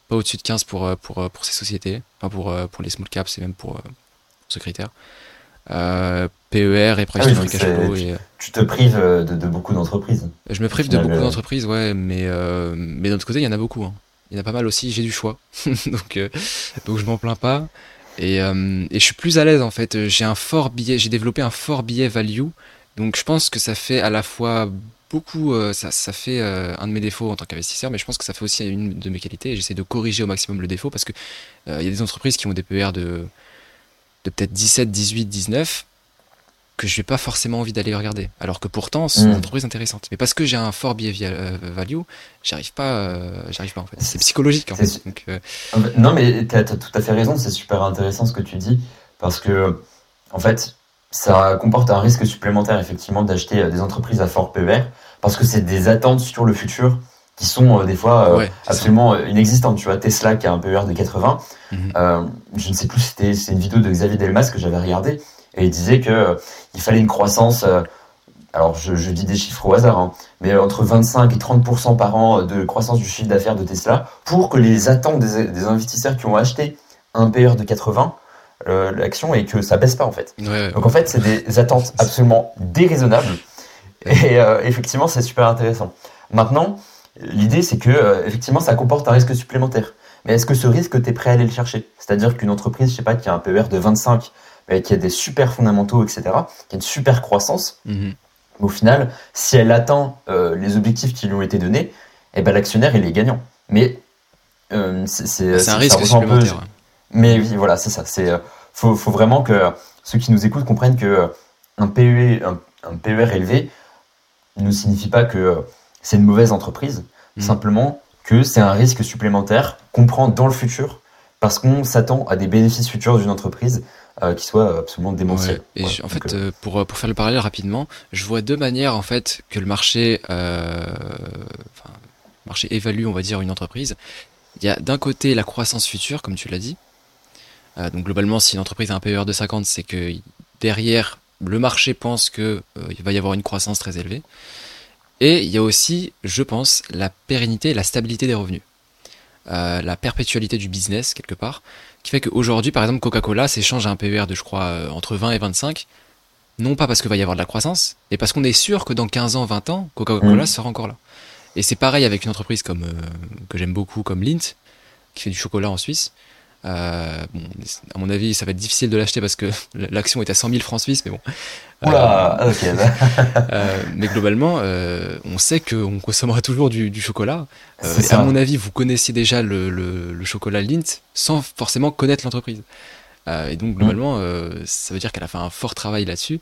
Pas au-dessus de 15 pour, euh, pour, euh, pour ces sociétés, enfin pour, euh, pour les small caps et même pour, ce critère. PER et price ah cash flow. Tu, te prives de, beaucoup d'entreprises. Je me prive de beaucoup d'entreprises, ouais, mais, mais d'un autre côté, il y en a beaucoup. Hein. Il y en a pas mal aussi, j'ai du choix. [LAUGHS] donc, donc je m'en plains pas. Et, et je suis plus à l'aise en fait. J'ai un fort billet, j'ai développé un fort billet value donc je pense que ça fait à la fois beaucoup, euh, ça, ça, fait euh, un de mes défauts en tant qu'investisseur, mais je pense que ça fait aussi une de mes qualités j'essaie de corriger au maximum le défaut parce que euh, il y a des entreprises qui ont des PER de, de peut-être 17, 18, 19 que je n'ai pas forcément envie d'aller regarder. Alors que pourtant, ce sont des mm. entreprises intéressantes. Mais parce que j'ai un fort biais value, j'arrive pas, j'arrive pas en fait. C'est psychologique en fait. Non, mais tu as, tout à fait raison. C'est super intéressant ce que tu dis parce que en fait, ça comporte un risque supplémentaire effectivement d'acheter euh, des entreprises à fort PER parce que c'est des attentes sur le futur qui sont euh, des fois euh, absolument inexistantes. Tu vois, Tesla qui a un PER de 80, mhm. je ne sais plus, c'était c'est une vidéo de Xavier Delmas que j'avais regardé et il disait que il fallait une croissance. alors je, je, dis des chiffres au hasard, hein, mais entre 25 et 30% par an de croissance du chiffre d'affaires de Tesla pour que les attentes des, des investisseurs qui ont acheté un PER de 80 euh, l'action et que ça baisse pas en fait. Donc en fait, c'est des [LAUGHS] attentes absolument déraisonnables et euh, effectivement, c'est super intéressant. Maintenant, l'idée c'est que euh, effectivement, ça comporte un risque supplémentaire. Mais est-ce que ce risque, tu es prêt à aller le chercher? C'est-à-dire qu'une entreprise, je sais pas, qui a un PER de 25, mais qui a des super fondamentaux, etc., qui a une super croissance, mhm. au final, si elle atteint les objectifs qui lui ont été donnés, eh ben, l'actionnaire, il est gagnant. Mais c'est un risque supplémentaire. Mais oui, voilà, c'est ça. C'est euh, faut, faut, vraiment que ceux qui nous écoutent comprennent que euh, un PER, un, PER élevé ne signifie pas que euh, c'est une mauvaise entreprise, mmh. simplement que c'est un risque supplémentaire qu'on prend dans le futur parce qu'on s'attend à des bénéfices futurs d'une entreprise qui soient absolument démentiels. Et en fait, pour, pour faire le parallèle rapidement, je vois deux manières en fait que le marché, enfin, marché évalue, on va dire, une entreprise. Il y a d'un côté la croissance future, comme tu l'as dit, euh, donc globalement, si une entreprise a un PER de 50, c'est que derrière, le marché pense qu'il euh, va y avoir une croissance très élevée. Et il y a aussi, je pense, la pérennité et la stabilité des revenus. Euh, la perpétualité du business, quelque part, qui fait qu'aujourd'hui, par exemple, Coca-Cola s'échange à un PER de, je crois, entre 20 et 25, non pas parce qu'il va y avoir de la croissance, mais parce qu'on est sûr que dans 15 ans, 20 ans, Coca-Cola mmh. sera encore là. Et c'est pareil avec une entreprise comme que j'aime beaucoup, comme Lindt, qui fait du chocolat en Suisse. Euh, bon, à mon avis, ça va être difficile de l'acheter parce que [LAUGHS] l'action est à 100 000 francs suisses, mais bon. Oula, ok. [LAUGHS] euh, mais globalement, euh, on sait qu'on consommera toujours du, du chocolat. Euh, à mon avis, vous connaissiez déjà le, le, le chocolat Lindt sans forcément connaître l'entreprise. et donc, globalement, mm. ça veut dire qu'elle a fait un fort travail là-dessus.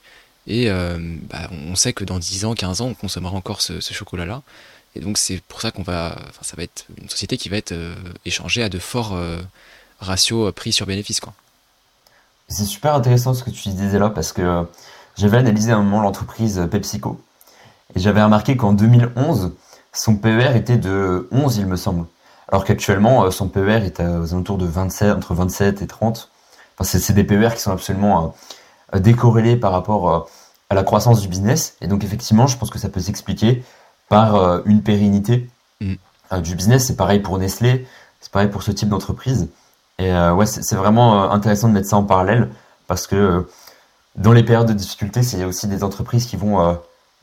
Et bah, on sait que dans 10 ans, 15 ans, on consommera encore ce, ce chocolat-là. Et donc, c'est pour ça qu'on va. Enfin, ça va être une société qui va être échangée à de forts ratio euh, prix sur bénéfice. C'est super intéressant ce que tu disais là parce que j'avais analysé à un moment l'entreprise euh, PepsiCo et j'avais remarqué qu'en 2011, son PER était de 11, il me semble. Alors qu'actuellement, son PER est aux alentours de 27, entre 27 et 30. Enfin, c'est des PER qui sont absolument décorrélés par rapport à la croissance du business. Et donc, effectivement, je pense que ça peut s'expliquer par une pérennité mm. du business. C'est pareil pour Nestlé, c'est pareil pour ce type d'entreprise. Et euh, ouais, c'est vraiment euh, intéressant de mettre ça en parallèle parce que euh, dans les périodes de difficulté, c'est aussi des entreprises qui vont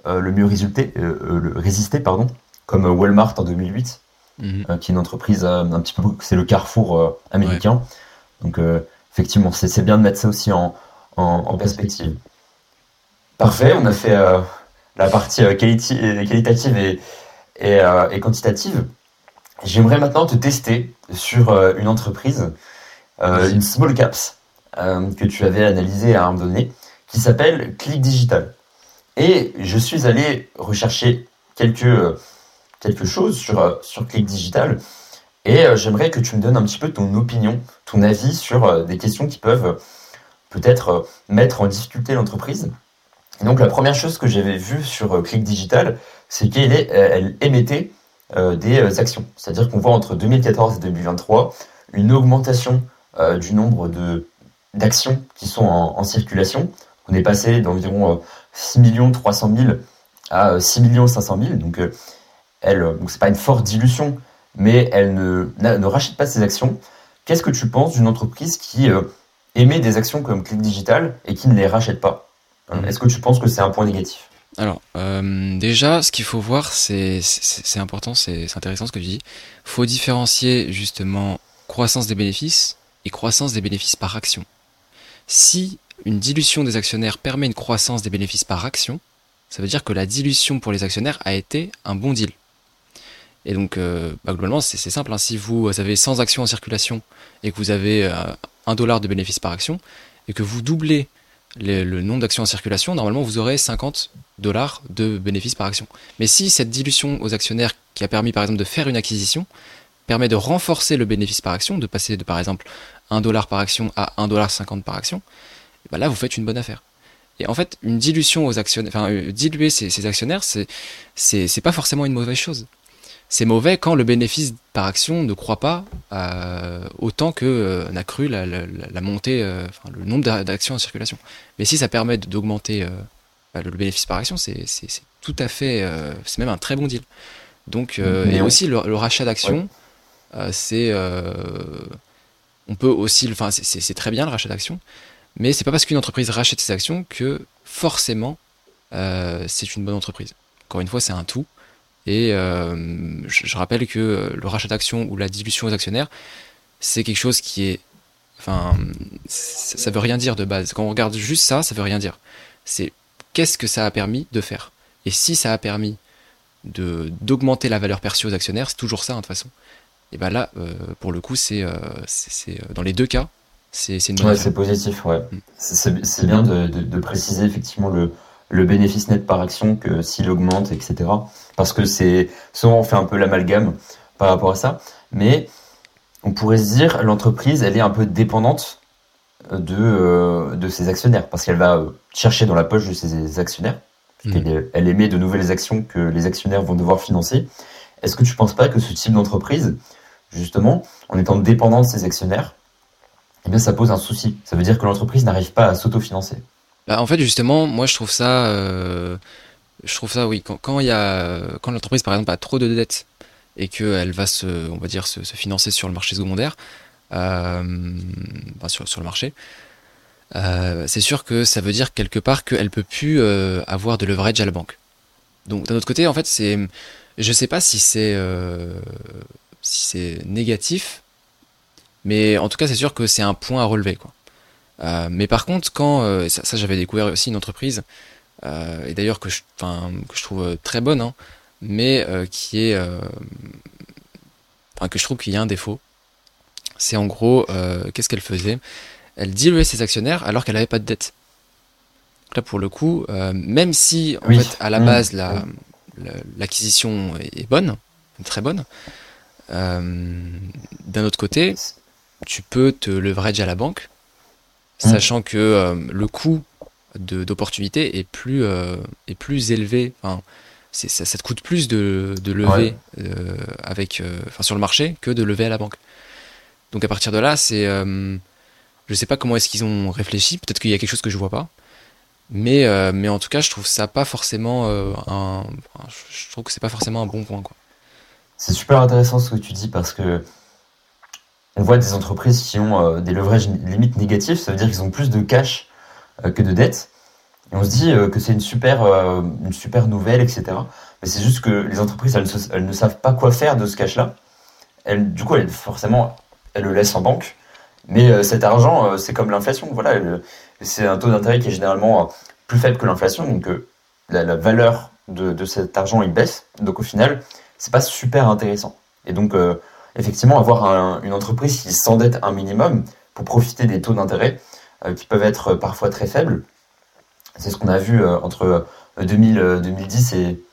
le mieux résulter, le résister, pardon, comme Walmart en 2008, mhm. qui est une entreprise un petit peu, c'est le Carrefour américain. Donc effectivement, c'est bien de mettre ça aussi en, en, perspective. Parfait, on a fait la partie qualitative et, et, et quantitative. J'aimerais maintenant te tester sur une entreprise, une small caps, que tu avais analysée à un moment donné qui s'appelle Click Digital. Et je suis allé rechercher quelques, euh, quelque chose sur, euh, sur Click Digital. Et euh, j'aimerais que tu me donnes un petit peu ton opinion, ton avis sur des questions qui peuvent peut-être mettre en difficulté l'entreprise. donc la première chose que j'avais vue sur Click Digital, c'est qu'elle elle émettait des actions. C'est-à-dire qu'on voit entre 2014 et 2023 une augmentation du nombre d'actions qui sont en circulation on est passé d'environ 6 300 000 à 6 500 000. Donc, euh, elle, euh, donc c'est pas une forte dilution, mais elle ne, ne rachète pas ses actions. Qu'est-ce que tu penses d'une entreprise qui euh, émet des actions comme Click Digital et qui ne les rachète pas? Mmh. Est-ce que tu penses que c'est un point négatif? Alors, déjà, ce qu'il faut voir, c'est important, c'est intéressant ce que tu dis. Il faut différencier justement croissance des bénéfices et croissance des bénéfices par action. Si une dilution des actionnaires permet une croissance des bénéfices par action, ça veut dire que la dilution pour les actionnaires a été un bon deal. Et donc, euh, bah, globalement, c'est simple. Hein. Si vous avez 100 actions en circulation et que vous avez 1 euh, dollar de bénéfice par action, et que vous doublez le nombre d'actions en circulation, normalement, vous aurez 50 dollars de bénéfice par action. Mais si cette dilution aux actionnaires qui a permis, par exemple, de faire une acquisition, permet de renforcer le bénéfice par action, de passer de, par exemple, 1 dollar par action à 1 dollar 50 par action, bah là vous faites une bonne affaire. Et en fait, une dilution aux actionnaires, enfin euh, diluer ses, actionnaires, c'est c'est pas forcément une mauvaise chose. C'est mauvais quand le bénéfice par action ne croît pas euh, autant que euh, n'a cru la, la, montée, enfin, le nombre d'actions en circulation. Mais si ça permet d'augmenter bah, le bénéfice par action, c'est tout à fait, c'est même un très bon deal. Donc, et aussi le, rachat d'actions, c'est, on peut aussi, enfin, c'est très bien le rachat d'actions, mais c'est pas parce qu'une entreprise rachète ses actions que forcément euh, c'est une bonne entreprise. Encore une fois, c'est un tout. Et euh, je, rappelle que le rachat d'actions ou la dilution aux actionnaires, c'est quelque chose qui est. Enfin, ça veut rien dire de base. Quand on regarde juste ça, ça veut rien dire. C'est qu'est-ce que ça a permis de faire. Et si ça a permis de d'augmenter la valeur perçue aux actionnaires, c'est toujours ça, hein, de toute façon. Et ben là, euh, pour le coup, c'est dans les deux cas, c'est une bonne ouais, c'est positif, ouais. Mm. C'est bien de, de, préciser effectivement le, le bénéfice net par action que s'il augmente, etc. Parce que c'est souvent on fait un peu l'amalgame par rapport à ça, mais on pourrait se dire l'entreprise elle est un peu dépendante de, euh, de ses actionnaires parce qu'elle va chercher dans la poche de ses actionnaires, mm. elle émet de nouvelles actions que les actionnaires vont devoir financer. Est-ce que tu penses pas que ce type d'entreprise, justement, en étant dépendant de ses actionnaires, eh bien ça pose un souci. Ça veut dire que l'entreprise n'arrive pas à s'autofinancer. Bah, en fait, justement, moi je trouve ça, euh, je trouve ça, oui, quand, quand l'entreprise par exemple a trop de dettes et qu'elle va se, on va dire, se, financer sur le marché secondaire, euh, sur, sur, le marché, euh, c'est sûr que ça veut dire quelque part qu'elle peut plus avoir de leverage à la banque. Donc d'un autre côté, en fait, c'est, je sais pas si c'est, si c'est négatif mais en tout cas, c'est sûr que c'est un point à relever. Quoi. Euh, mais par contre, quand euh, ça, j'avais découvert aussi une entreprise, euh, et d'ailleurs que je, que je trouve très bonne, hein, mais qui est, enfin que je trouve qu'il y a un défaut. C'est en gros, qu'est-ce qu'elle faisait? Elle diluait ses actionnaires alors qu'elle n'avait pas de dette. là, pour le coup, même si en fait à la mmh. base la, l'acquisition est bonne, très bonne, d'un autre côté, tu peux te leverage à la banque, mmh. sachant que euh, le coût d'opportunité est plus euh, est plus élevé. Enfin, ça, ça, te coûte plus de, de lever euh, avec, enfin, sur le marché que de lever à la banque. Donc à partir de là, c'est, je sais pas comment est-ce qu'ils ont réfléchi. Peut-être qu'il y a quelque chose que je vois pas. Mais, mais en tout cas, je trouve ça pas forcément un, je trouve que c'est pas forcément un bon point quoi. C'est super intéressant ce que tu dis parce que on voit des entreprises qui ont euh, des leverages limites négatifs, ça veut dire qu'ils ont plus de cash euh, que de dettes. Et on se dit que c'est une super, une super nouvelle, etc. Mais c'est juste que les entreprises, elles, ne savent pas quoi faire de ce cash-là. Du coup, elles, forcément, elles le laissent en banque. Mais cet argent, c'est comme l'inflation. Voilà, c'est un taux d'intérêt qui est généralement plus faible que l'inflation. Donc, la, la, valeur de, de, cet argent, il baisse. Donc, au final, c'est pas super intéressant. Et donc, effectivement, avoir une entreprise qui s'endette un minimum pour profiter des taux d'intérêt euh, qui peuvent être parfois très faibles. C'est ce qu'on a vu euh, entre 2000, euh, 2010 et,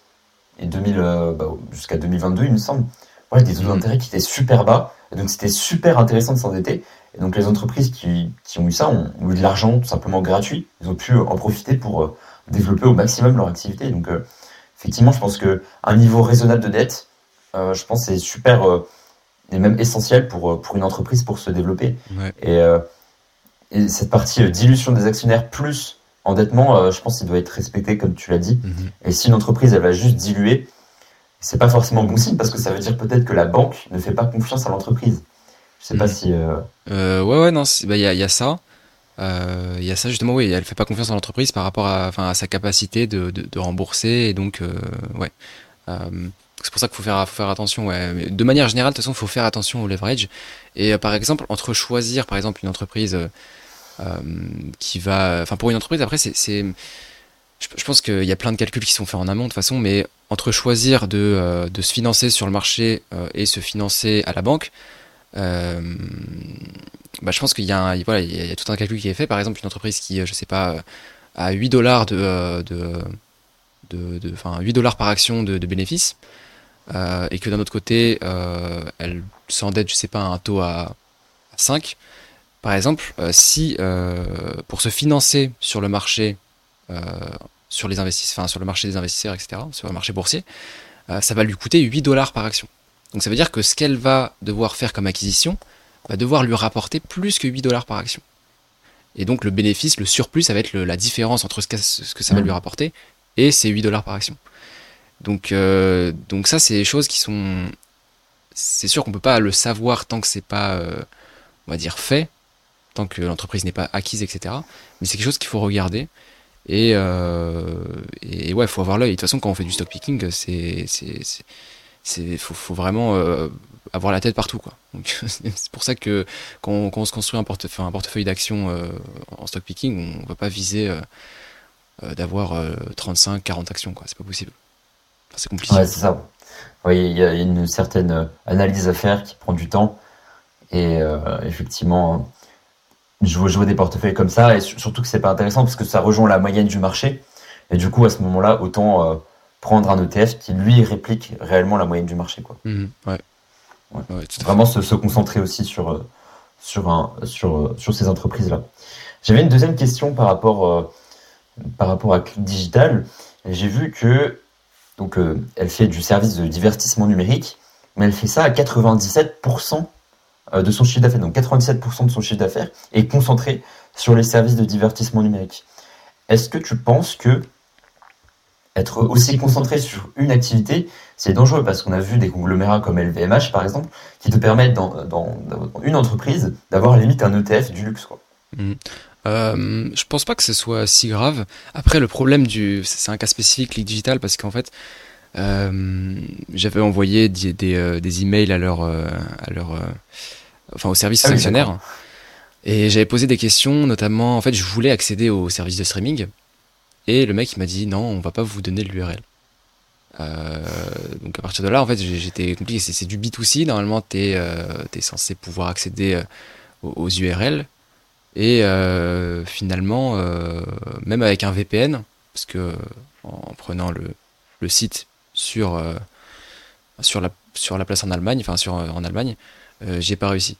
et 2000 bah, jusqu'à 2022, il me semble. Voilà, des taux mmh. d'intérêt qui étaient super bas. Donc, c'était super intéressant de s'endetter. Et donc, les entreprises qui, qui ont eu ça ont, eu de l'argent tout simplement gratuit. Ils ont pu en profiter pour développer au maximum leur activité. Donc, effectivement, je pense qu'un niveau raisonnable de dette, je pense c'est super est même essentiel pour, euh, pour une entreprise pour se développer. Et, euh, et, cette partie euh, dilution des actionnaires plus endettement, je pense qu'il doit être respecté comme tu l'as dit. Mhm. Et si une entreprise elle va juste diluer, c'est pas forcément bon signe parce que ça veut dire peut-être que la banque ne fait pas confiance à l'entreprise. Je sais pas mhm. si. Euh... ouais ouais non, bah, il y, a, y, a, ça. Il y a ça justement, oui, elle fait pas confiance à l'entreprise par rapport à, à sa capacité de, de, de rembourser et donc ouais. C'est pour ça qu'il faut faire, attention. De manière générale, de toute façon, il faut faire attention au leverage. Et euh, par exemple, entre choisir, par exemple, une entreprise euh, euh qui va, enfin pour une entreprise, après, c'est, je, pense qu'il y a plein de calculs qui sont faits en amont de toute façon, mais entre choisir de, se financer sur le marché et se financer à la banque, bah, je pense qu'il y a, tout un calcul qui est fait. Par exemple, une entreprise qui, je sais pas, a 8 dollars de, de de, enfin, 8 dollars par action de, de bénéfices, euh, et que d'un autre côté, euh, elle s'endette, je sais pas, un taux à, 5, par exemple, euh, si pour se financer sur le marché, sur les investisseurs, sur le marché des investisseurs, etc., sur le marché boursier, ça va lui coûter 8 dollars par action. Donc ça veut dire que ce qu'elle va devoir faire comme acquisition va devoir lui rapporter plus que 8 dollars par action. Et donc le bénéfice, le surplus, ça va être la différence entre ce que, ce que ça va lui rapporter et c'est 8 dollars par action. Donc, euh, donc ça, c'est des choses qui sont. C'est sûr qu'on peut pas le savoir tant que c'est pas, euh, on va dire, fait, tant que l'entreprise n'est pas acquise, etc. Mais c'est quelque chose qu'il faut regarder. Et, euh, et ouais, il faut avoir l'œil. De toute façon, quand on fait du stock picking, c'est, c'est, faut, faut, vraiment avoir la tête partout, quoi. [LAUGHS] c'est pour ça que quand on, se construit un, portefeuille, un portefeuille d'actions en stock picking, on ne va pas viser d'avoir 35, 40 actions, quoi. C'est pas possible c'est compliqué. Ouais, c'est ça. Oui, il y a une certaine euh, analyse à faire qui prend du temps. Et euh, effectivement, je vois, jouer des portefeuilles comme ça, et surtout que c'est pas intéressant parce que ça rejoint la moyenne du marché. Et du coup, à ce moment-là, autant euh, prendre un ETF qui lui réplique réellement la moyenne du marché. Quoi. Mmh, ouais. Vraiment se, se, concentrer aussi sur, sur, un, sur, sur ces entreprises-là. J'avais une deuxième question par rapport, par rapport à Click Digital. J'ai vu que donc, euh, elle fait du service de divertissement numérique, mais elle fait ça à 97% euh, de son chiffre d'affaires. Donc, 97% de son chiffre d'affaires est concentré sur les services de divertissement numérique. Est-ce que tu penses que être aussi concentré sur une activité, c'est dangereux? Parce qu'on a vu des conglomérats comme LVMH par exemple, qui te permettent dans, une entreprise d'avoir limite un ETF du luxe. Quoi. Mmh. Euh, je pense pas que ce soit si grave. Après, le problème du. C'est un cas spécifique, Ligue Digital, parce qu'en fait, euh, j'avais envoyé des, des, euh, des, emails à leur. Euh, à leur enfin, au service ah actionnaire. et j'avais posé des questions, notamment. En fait, je voulais accéder au service de streaming. Et le mec, il m'a dit non, on va pas vous donner l'URL. donc à partir de là, en fait, j'étais compliqué. C'est du B2C. Normalement, tu es, es, censé pouvoir accéder aux, aux URL. Et euh, finalement, euh, même avec un VPN, parce que en prenant le, le site sur, euh, sur, la, sur la place en Allemagne, enfin sur, en Allemagne, j'ai pas réussi.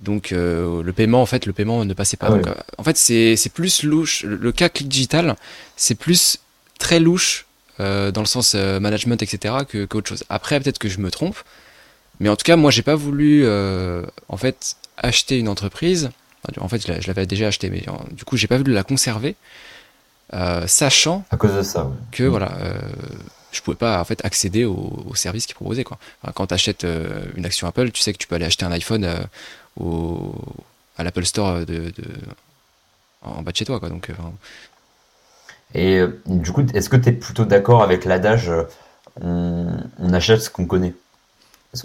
Donc le paiement, en fait, le paiement ne passait pas. Ah Donc, en fait, c'est plus louche. Le cas Click Digital, c'est plus très louche dans le sens management, etc., qu'autre chose. Après, peut-être que je me trompe, mais en tout cas, moi, j'ai pas voulu en fait acheter une entreprise en fait, je l'avais déjà acheté, mais du coup, j'ai pas voulu la conserver, euh, sachant à cause de ça, que voilà, euh, je pouvais pas en fait accéder au, au service qui proposait quoi. quand tu achètes euh, une action Apple, tu sais que tu peux aller acheter un iPhone au, à l'Apple Store de, en bas de chez toi, quoi. Donc Et du coup, est-ce que tu es plutôt d'accord avec l'adage on, achète ce qu'on connaît?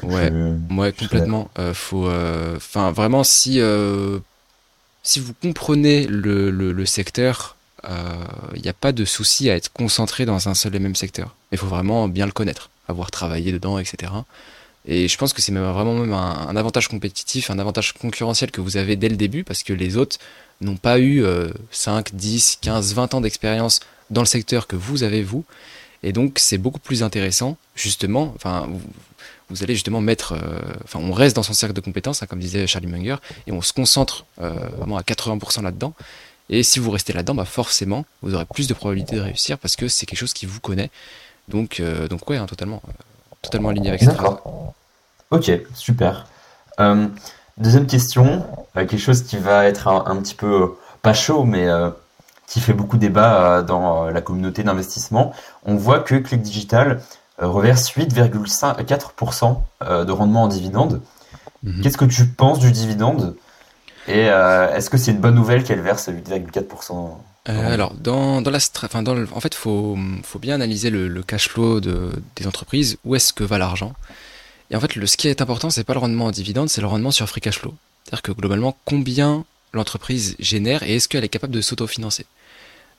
Ouais, complètement. faut, enfin, vraiment, si si vous comprenez le, le, secteur, il euh, n'y a pas de souci à être concentré dans un seul et même secteur. Il faut vraiment bien le connaître, avoir travaillé dedans, etc. Et je pense que c'est vraiment même un, avantage compétitif, un avantage concurrentiel que vous avez dès le début, parce que les autres n'ont pas eu 5, 10, 15, 20 ans d'expérience dans le secteur que vous avez vous. Et donc c'est beaucoup plus intéressant, justement, vous allez justement mettre, euh, enfin, on reste dans son cercle de compétences, hein, comme disait Charlie Munger, et on se concentre euh, vraiment à 80% là-dedans. Et si vous restez là-dedans, bah forcément, vous aurez plus de probabilités de réussir parce que c'est quelque chose qui vous connaît. Donc, euh, donc ouais, hein, totalement, totalement aligné avec ça. Ok, super. deuxième question, quelque chose qui va être un, petit peu pas chaud, mais qui fait beaucoup débat dans la communauté d'investissement. On voit que Click Digital euh, reverse 8,4% euh, de rendement en dividende. Mhm. Qu'est-ce que tu penses du dividende? Et euh, est-ce que c'est une bonne nouvelle qu'elle verse 8,4% alors, dans, dans la enfin, dans en fait, faut, faut bien analyser le, cash flow de, des entreprises. Où est-ce que va l'argent? Et en fait, le, ce qui est important, c'est pas le rendement en dividende, c'est le rendement sur free cash flow. C'est-à-dire que globalement, combien l'entreprise génère et est-ce qu'elle est capable de s'autofinancer?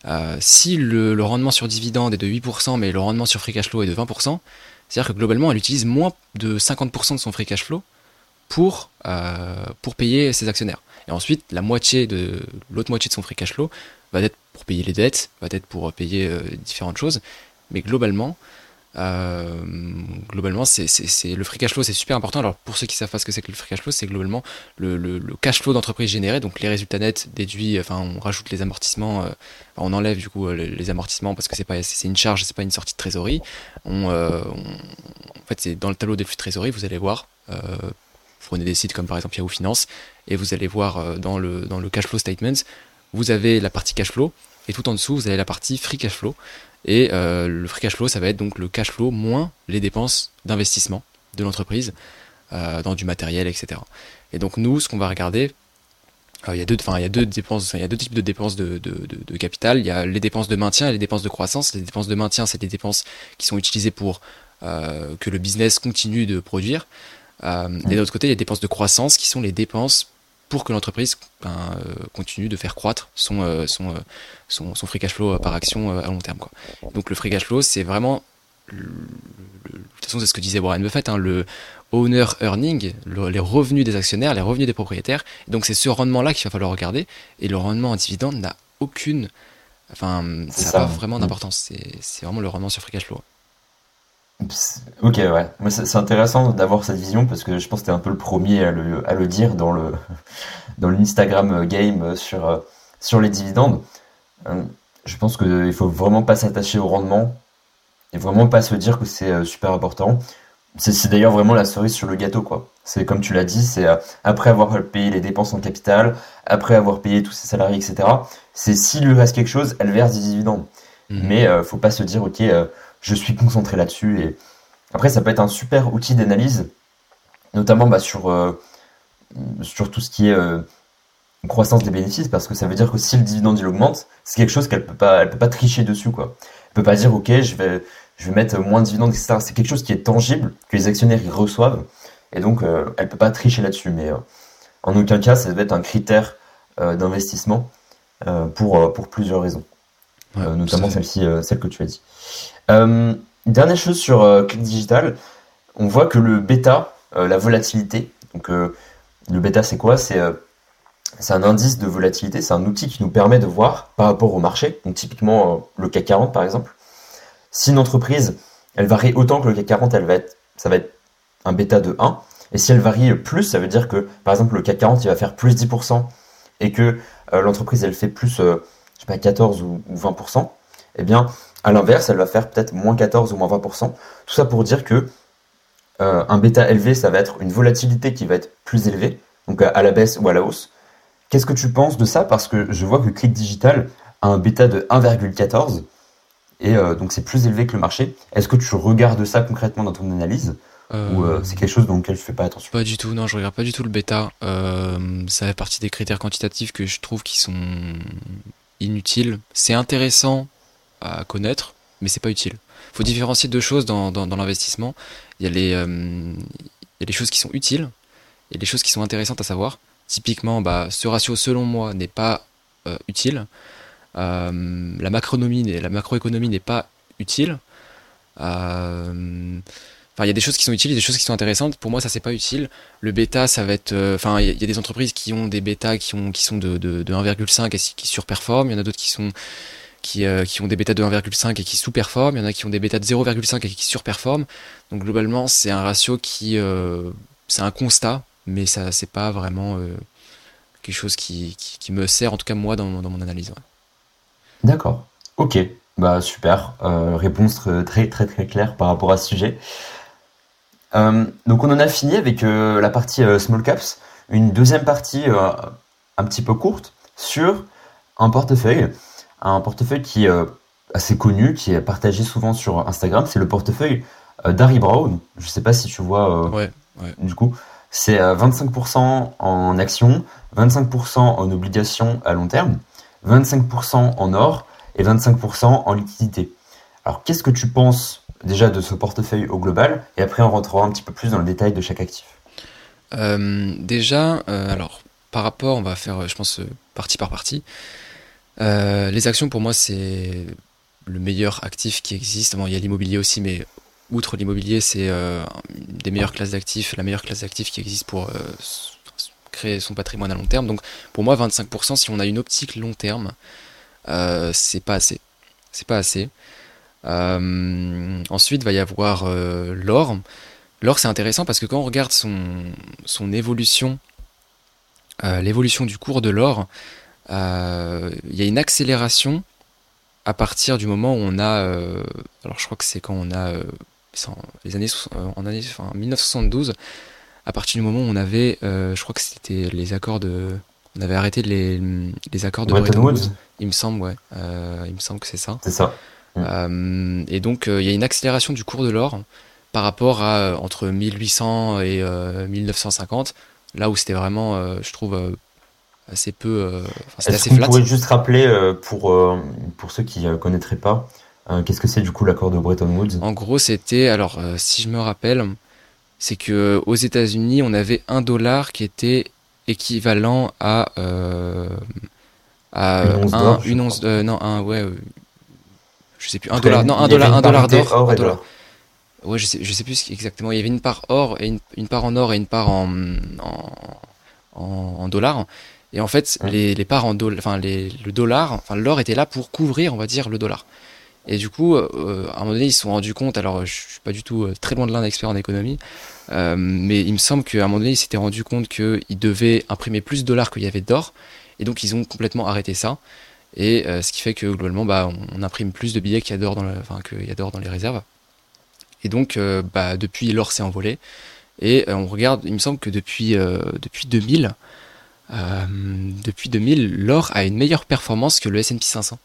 Euh, si le, rendement sur dividende est de 8%, mais le rendement sur free cash flow est de 20%, c'est-à-dire que globalement, elle utilise moins de 50% de son free cash flow pour, euh, pour payer ses actionnaires. Et ensuite, la moitié de l'autre moitié de son free cash flow va être pour payer les dettes, va être pour payer euh, différentes choses. Mais globalement, euh, globalement, c'est, le free cash flow, c'est super important. Alors, pour ceux qui savent pas ce que c'est que le free cash flow, c'est globalement le, le, cash flow d'entreprise généré, donc les résultats nets déduits, enfin, on rajoute les amortissements, euh, on enlève du coup les, amortissements parce que c'est pas, c'est une charge, c'est pas une sortie de trésorerie. On, euh, en fait, c'est dans le tableau des flux de trésorerie, vous allez voir, vous prenez des sites comme par exemple Yahoo Finance, et vous allez voir dans le, dans le cash flow statements, vous avez la partie cash flow, et tout en dessous, vous avez la partie free cash flow. Et euh, le free cash flow, ça va être donc le cash flow moins les dépenses d'investissement de l'entreprise euh, dans du matériel, etc. Et donc nous, ce qu'on va regarder, euh, il y a deux, enfin il y a deux dépenses, il y a deux types de dépenses de, capital. Il y a les dépenses de maintien et les dépenses de croissance. Les dépenses de maintien, c'est des dépenses qui sont utilisées pour que le business continue de produire. et de l'autre côté, il y a les dépenses de croissance qui sont les dépenses pour que l'entreprise ben, euh, continue de faire croître son, euh, son, euh, son, son, free cash flow par action à long terme. Quoi. Donc le free cash flow, c'est vraiment, de toute façon c'est ce que disait Warren Buffett, hein, le owner earning, les revenus des actionnaires, les revenus des propriétaires. donc c'est ce rendement-là qu'il va falloir regarder. Et le rendement en dividende n'a aucune, enfin ça n'a pas vraiment mm. d'importance. C'est vraiment le rendement sur free cash flow. Ok, ouais. C'est intéressant d'avoir cette vision parce que je pense que tu es un peu le premier à le, à le dire dans le [LAUGHS] dans l'Instagram game sur, euh, sur les dividendes. Euh, je pense qu'il faut vraiment pas s'attacher au rendement et vraiment pas se dire que c'est euh, super important. C'est d'ailleurs vraiment la cerise sur le gâteau, quoi. C'est comme tu l'as dit, c'est après avoir payé les dépenses en capital, après avoir payé tous ses salariés, etc. C'est s'il lui reste quelque chose, elle verse des dividendes. Mmh. Mais euh, faut pas se dire, ok, je suis concentré là-dessus. Et après, ça peut être un super outil d'analyse, notamment bah, sur, euh, sur tout ce qui est euh, croissance des bénéfices, parce que ça veut dire que si le dividende il augmente, c'est quelque chose qu'elle peut pas, elle peut pas tricher dessus, quoi. Elle peut pas dire, ok, je vais, je vais mettre moins de dividendes, etc. C'est quelque chose qui est tangible, que les actionnaires y reçoivent, et donc euh, elle peut pas tricher là-dessus. Mais en aucun cas, ça doit être un critère d'investissement pour, pour plusieurs raisons. notamment celle-ci, celle que tu as dit. Euh, dernière chose sur euh, Click Digital, on voit que le bêta, euh, la volatilité, donc le bêta c'est quoi? C'est un indice de volatilité, c'est un outil qui nous permet de voir par rapport au marché, donc typiquement le CAC 40 par exemple, si une entreprise, elle varie autant que le CAC 40, elle va être, ça va être un bêta de 1, et si elle varie plus, ça veut dire que par exemple le CAC 40 il va faire plus 10%, et que l'entreprise elle fait plus, je sais pas, 14 ou, ou 20%, eh bien à l'inverse, elle va faire peut-être moins 14 ou moins 20%. Tout ça pour dire que euh, un bêta élevé, ça va être une volatilité qui va être plus élevée, donc à la baisse ou à la hausse. Qu'est-ce que tu penses de ça? Parce que je vois que Click Digital a un bêta de 1,14 et euh, donc c'est plus élevé que le marché. Est-ce que tu regardes ça concrètement dans ton analyse? Ou euh, c'est quelque chose dans lequel je fais pas attention? Pas du tout, non, je regarde pas du tout le bêta. ça fait partie des critères quantitatifs que je trouve qui sont inutiles. C'est intéressant à connaître, mais c'est pas utile. Il faut différencier deux choses dans, dans, l'investissement. Il y, a les, il y a les choses qui sont utiles et les choses qui sont intéressantes à savoir. Typiquement, bah, ce ratio, selon moi, n'est pas utile. la, macronomie, la macroéconomie n'est pas utile. Euh, Enfin, il y a des choses qui sont utiles, il des choses qui sont intéressantes. Pour moi, ça c'est pas utile. Le bêta, ça va être. Euh, enfin, il y, a des entreprises qui ont des bêtas qui qui sont de, de, de 1,5 et qui surperforment. Il y en a d'autres qui sont qui, euh, ont des bêtas de 1,5 et qui sous-performent. Il y en a qui ont des bêtas de 0,5 et qui surperforment. Donc globalement, c'est un ratio qui euh, c'est un constat, mais ça c'est pas vraiment quelque chose qui, qui, me sert en tout cas moi dans, mon analyse. D'accord. Ok. Bah super. réponse très très très claire par rapport à ce sujet. Euh, donc on en a fini avec euh, la partie euh, small caps, une deuxième partie un petit peu courte sur un portefeuille, un portefeuille qui est assez connu, qui est partagé souvent sur Instagram, c'est le portefeuille d'Harry Brown. Je ne sais pas si tu vois. ouais, Du coup, c'est 25% en actions, 25% en obligations à long terme, 25% en or et 25% en liquidité. Alors, qu'est-ce que tu penses déjà de ce portefeuille au global, et après on rentrera un petit peu plus dans le détail de chaque actif. Euh, déjà, euh, alors par rapport, on va faire, je pense, partie par partie. Euh, les actions, pour moi, c'est le meilleur actif qui existe. Bon, il y a l'immobilier aussi, mais outre l'immobilier, c'est des meilleures classes d'actifs, la meilleure classe d'actifs qui existe pour créer son patrimoine à long terme. Donc, pour moi, 25%, si on a une optique long terme, c'est pas assez. C'est pas assez. Euh, ensuite, va y avoir euh, l'or. L'or, c'est intéressant parce que quand on regarde son, évolution, euh, l'évolution du cours de l'or, il y a une accélération à partir du moment où on a, alors je crois que c'est quand on a les années en année, enfin, 1972, à partir du moment où on avait, je crois que c'était les accords de, on avait arrêté les, les accords de Bretton Woods. Il me semble, ouais, il me semble que c'est ça. C'est ça. Euh, et donc euh, il y a une accélération du cours de l'or par rapport à euh, entre 1800 et 1950, là où c'était vraiment, je trouve, assez peu. Est-ce qu'on pourrait juste rappeler pour, pour ceux qui ne connaîtraient pas, qu'est-ce que c'est du coup l'accord de Bretton Woods? En gros, c'était, alors si je me rappelle, c'est que aux États-Unis, on avait un dollar qui était équivalent à à une once, une once non un ouais je sais plus, un dollar, non, un dollar, un dollar d'or. Dollar. Ouais, je sais, je sais plus exactement. Il y avait une part or et une, part en or et une part en, en, en, dollars. Et en fait, les, les parts en dollars, enfin, le dollar, enfin, l'or était là pour couvrir, on va dire, le dollar. Et du coup, euh, à un moment donné, ils se sont rendus compte, alors je suis pas du tout euh, très loin de l'un expert en économie, euh, mais il me semble qu'à un moment donné, ils s'étaient rendu compte qu'ils devaient imprimer plus de dollars qu'il y avait d'or, et donc ils ont complètement arrêté ça. Et euh, ce qui fait que globalement, bah, on, imprime plus de billets qu'il y a d'or dans, enfin, y a dans les réserves. Et donc, euh, bah, depuis, l'or s'est envolé. Et euh, on regarde, il me semble que depuis, depuis 2000, depuis 2000, l'or a une meilleure performance que le S&P 500.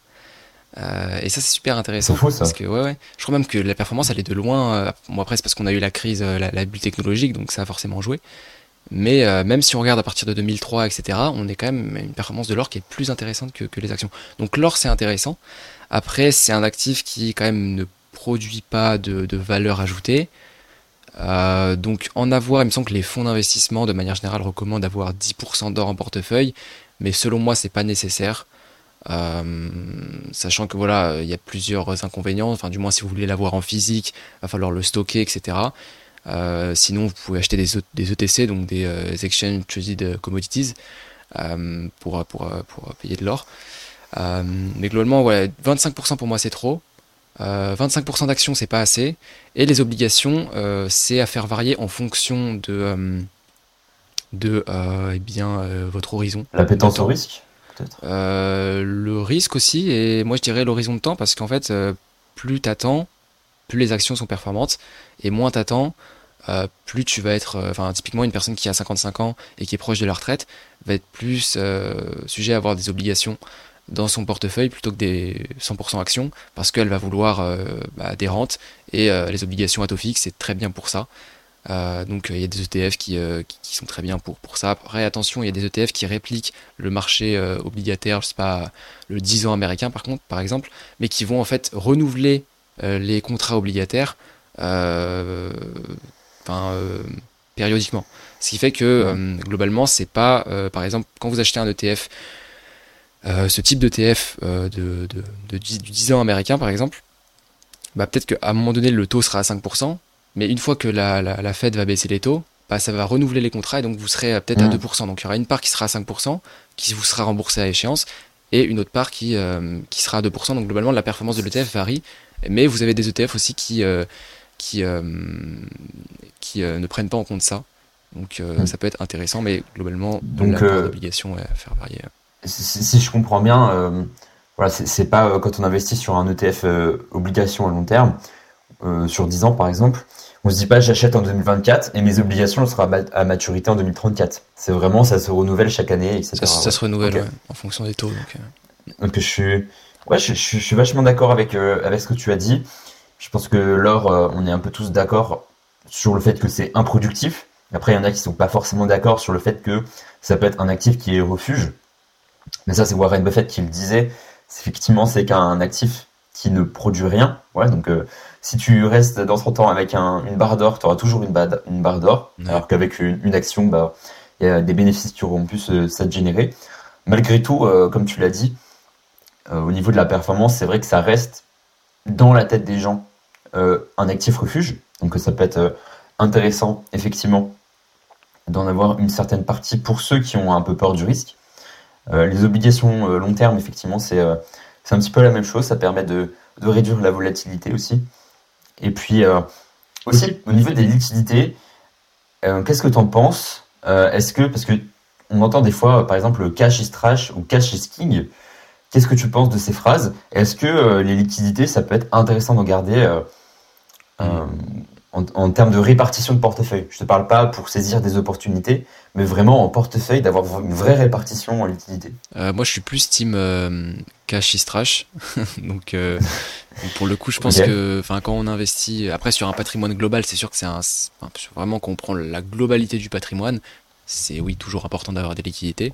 et ça, c'est super intéressant. Fou, ça. Parce que, ouais, ouais. Je crois même que la performance, elle est de loin. bon, après, c'est parce qu'on a eu la crise, la, la, bulle technologique, donc ça a forcément joué. Mais euh, même si on regarde à partir de 2003, etc., on est quand même une performance de l'or qui est plus intéressante que, les actions. Donc l'or, c'est intéressant. Après, c'est un actif qui quand même ne produit pas de, valeur ajoutée. Euh, donc en avoir, il me semble que les fonds d'investissement, de manière générale, recommandent d'avoir 10% d'or en portefeuille. Mais selon moi, c'est pas nécessaire. Euh, sachant que voilà, il y a plusieurs inconvénients. Enfin, du moins, si vous voulez l'avoir en physique, il va falloir le stocker, etc. Euh, sinon, vous pouvez acheter des, des ETC, donc des euh, Exchange Traded Commodities, euh, pour, pour, pour, payer de l'or. mais globalement, ouais, 25% pour moi c'est trop. 25% d'actions c'est pas assez. Et les obligations, c'est à faire varier en fonction de, de eh bien, votre horizon. L'appétence au risque peut-être? Le risque aussi, et moi je dirais l'horizon de temps, parce qu'en fait, plus t'attends, plus les actions sont performantes, et moins t'attends, euh, plus tu vas être, euh, enfin typiquement une personne qui a 55 ans et qui est proche de la retraite va être plus euh, sujet à avoir des obligations dans son portefeuille plutôt que des 100% actions parce qu'elle va vouloir bah, des rentes et les obligations à taux fixe c'est très bien pour ça. donc il y a des ETF qui, qui, sont très bien pour, pour ça. Après, attention, il y a des ETF qui répliquent le marché obligataire, je sais pas, le 10 ans américain par contre, par exemple, mais qui vont en fait renouveler les contrats obligataires périodiquement. Ce qui fait que globalement, c'est pas, par exemple, quand vous achetez un ETF euh, ce type d'ETF euh, de, de, de, du 10 ans américain, par exemple, bah, peut-être qu'à un moment donné, le taux sera à 5%, mais une fois que la, la, la Fed va baisser les taux, bah, ça va renouveler les contrats et donc vous serez euh, peut-être à 2%. Donc il y aura une part qui sera à 5%, qui vous sera remboursée à échéance, et une autre part qui, qui sera à 2%. Donc globalement, la performance de l'ETF varie, mais vous avez des ETF aussi qui, qui, qui ne prennent pas en compte ça. Donc mm. ça peut être intéressant, mais globalement, donc, la d'obligation à faire varier si, je comprends bien, euh, voilà, c'est pas euh, quand on investit sur un ETF euh, obligation à long terme, sur 10 ans par exemple, on se dit pas j'achète en 2024 et mes obligations seront à maturité en 2034. C'est vraiment ça se renouvelle chaque année, etc. Ça, se renouvelle en fonction des taux. Donc, donc je suis, ouais, je, je, suis vachement d'accord avec avec ce que tu as dit. Je pense que l'or, on est un peu tous d'accord sur le fait que c'est improductif. Après, il y en a qui sont pas forcément d'accord sur le fait que ça peut être un actif qui est refuge. Mais ça, c'est Warren Buffett qui le disait. Effectivement, c'est qu'un actif qui ne produit rien. Ouais, donc euh, si tu restes dans 30 ans avec une barre d'or, tu auras toujours une, une barre d'or. Alors qu'avec une, action, bah, il y a des bénéfices qui auront pu s'être générés. Malgré tout, euh, comme tu l'as dit, euh, au niveau de la performance, c'est vrai que ça reste dans la tête des gens un actif refuge. Donc ça peut être intéressant, effectivement, d'en avoir une certaine partie pour ceux qui ont un peu peur du risque. Euh, les obligations euh, long terme, effectivement, c'est euh, c'est un petit peu la même chose. Ça permet de, de réduire la volatilité aussi. Et puis aussi au niveau des liquidités, qu'est-ce que tu en penses Est-ce que parce que on entend des fois, par exemple, cash is trash ou cash is king. Qu'est-ce que tu penses de ces phrases? Est-ce que les liquidités, ça peut être intéressant d'en garder en, termes de répartition de portefeuille. Je ne te parle pas pour saisir des opportunités, mais vraiment en portefeuille, d'avoir une vraie répartition en liquidité. Euh, moi, je suis plus team euh, cash is trash. [LAUGHS] donc, euh, pour le coup, je pense que quand on investit, après sur un patrimoine global, c'est sûr que c'est un, vraiment qu'on prend la globalité du patrimoine, c'est oui, toujours important d'avoir des liquidités.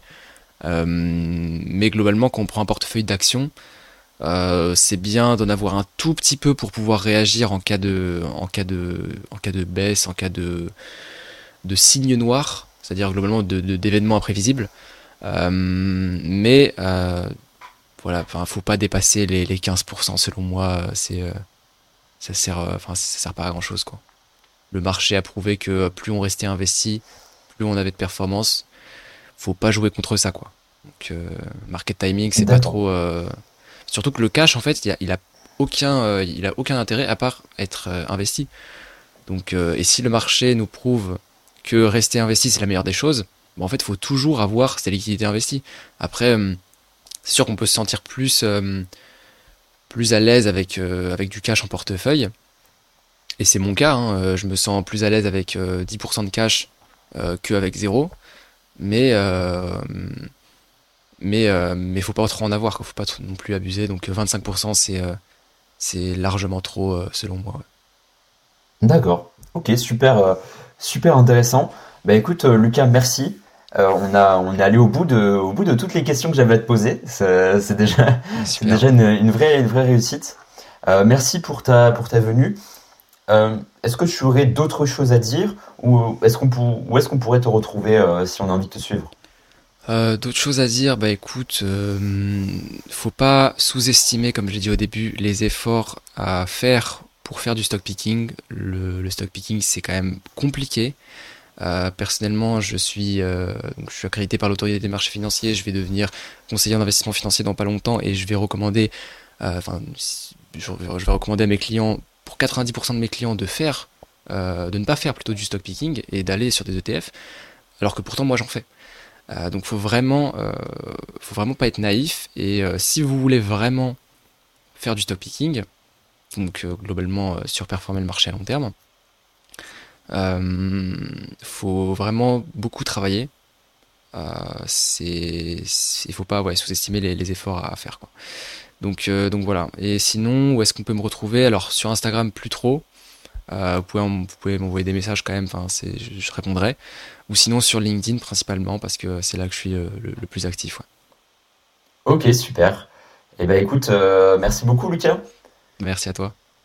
mais globalement, quand on prend un portefeuille d'actions, euh, c'est bien d'en avoir un tout petit peu pour pouvoir réagir en cas de, en cas de, en cas de baisse, en cas de, de signe noir, c'est-à-dire globalement d'événements de, imprévisibles. Euh, mais euh, voilà, enfin, faut pas dépasser les, les 15% selon moi. C'est, ça sert, enfin, ça sert pas à grand chose quoi. Le marché a prouvé que plus on restait investi, plus on avait de performance. Faut pas jouer contre ça quoi. Donc market timing, c'est pas trop Surtout que le cash, en fait, il a, aucun, euh, a aucun intérêt à part être euh, investi. Donc, euh, et si le marché nous prouve que rester investi c'est la meilleure des choses, bon, en fait, il faut toujours avoir ses liquidités investies. Après, c'est sûr qu'on peut se sentir plus, à l'aise avec, avec du cash en portefeuille. Et c'est mon cas, hein, je me sens plus à l'aise avec 10% de cash qu'avec zéro. Mais mais euh, mais faut pas trop en avoir, faut pas non plus abuser. Donc 25% c'est euh, c'est largement trop euh, selon moi. D'accord. Ok, super super intéressant. Bah écoute Lucas, merci. on a on est allé au bout de au bout de toutes les questions que j'avais à te poser. C'est déjà [LAUGHS] déjà une, vraie une vraie réussite. merci pour ta pour ta venue. est-ce que tu aurais d'autres choses à dire ou est-ce qu'on est-ce qu'on pourrait te retrouver si on a envie de te suivre? Euh, d'autres choses à dire, bah écoute, euh, faut pas sous-estimer, comme j'ai dit au début, les efforts à faire pour faire du stock picking. Le, stock picking, c'est quand même compliqué. Euh, personnellement, je suis, accrédité par l'autorité des marchés financiers. Je vais devenir conseiller en investissement financier dans pas longtemps et je vais recommander, enfin, je, vais recommander à mes clients, pour 90% de mes clients, de faire, de ne pas faire plutôt du stock picking et d'aller sur des ETF, alors que pourtant moi j'en fais. Euh, donc faut vraiment, euh, faut vraiment pas être naïf. Et euh, si vous voulez vraiment faire du stock picking, donc globalement surperformer le marché à long terme, faut vraiment beaucoup travailler. c'est, il faut pas ouais, sous-estimer les, efforts à, faire. Quoi. Donc, donc voilà. Et sinon, où est-ce qu'on peut me retrouver? Alors sur Instagram, plus trop. Vous pouvez, m'envoyer des messages quand même, enfin, je, je, répondrai. Ou sinon sur LinkedIn principalement, parce que c'est là que je suis le, plus actif. Ok, super. Eh ben écoute, merci beaucoup Lucas. Merci à toi.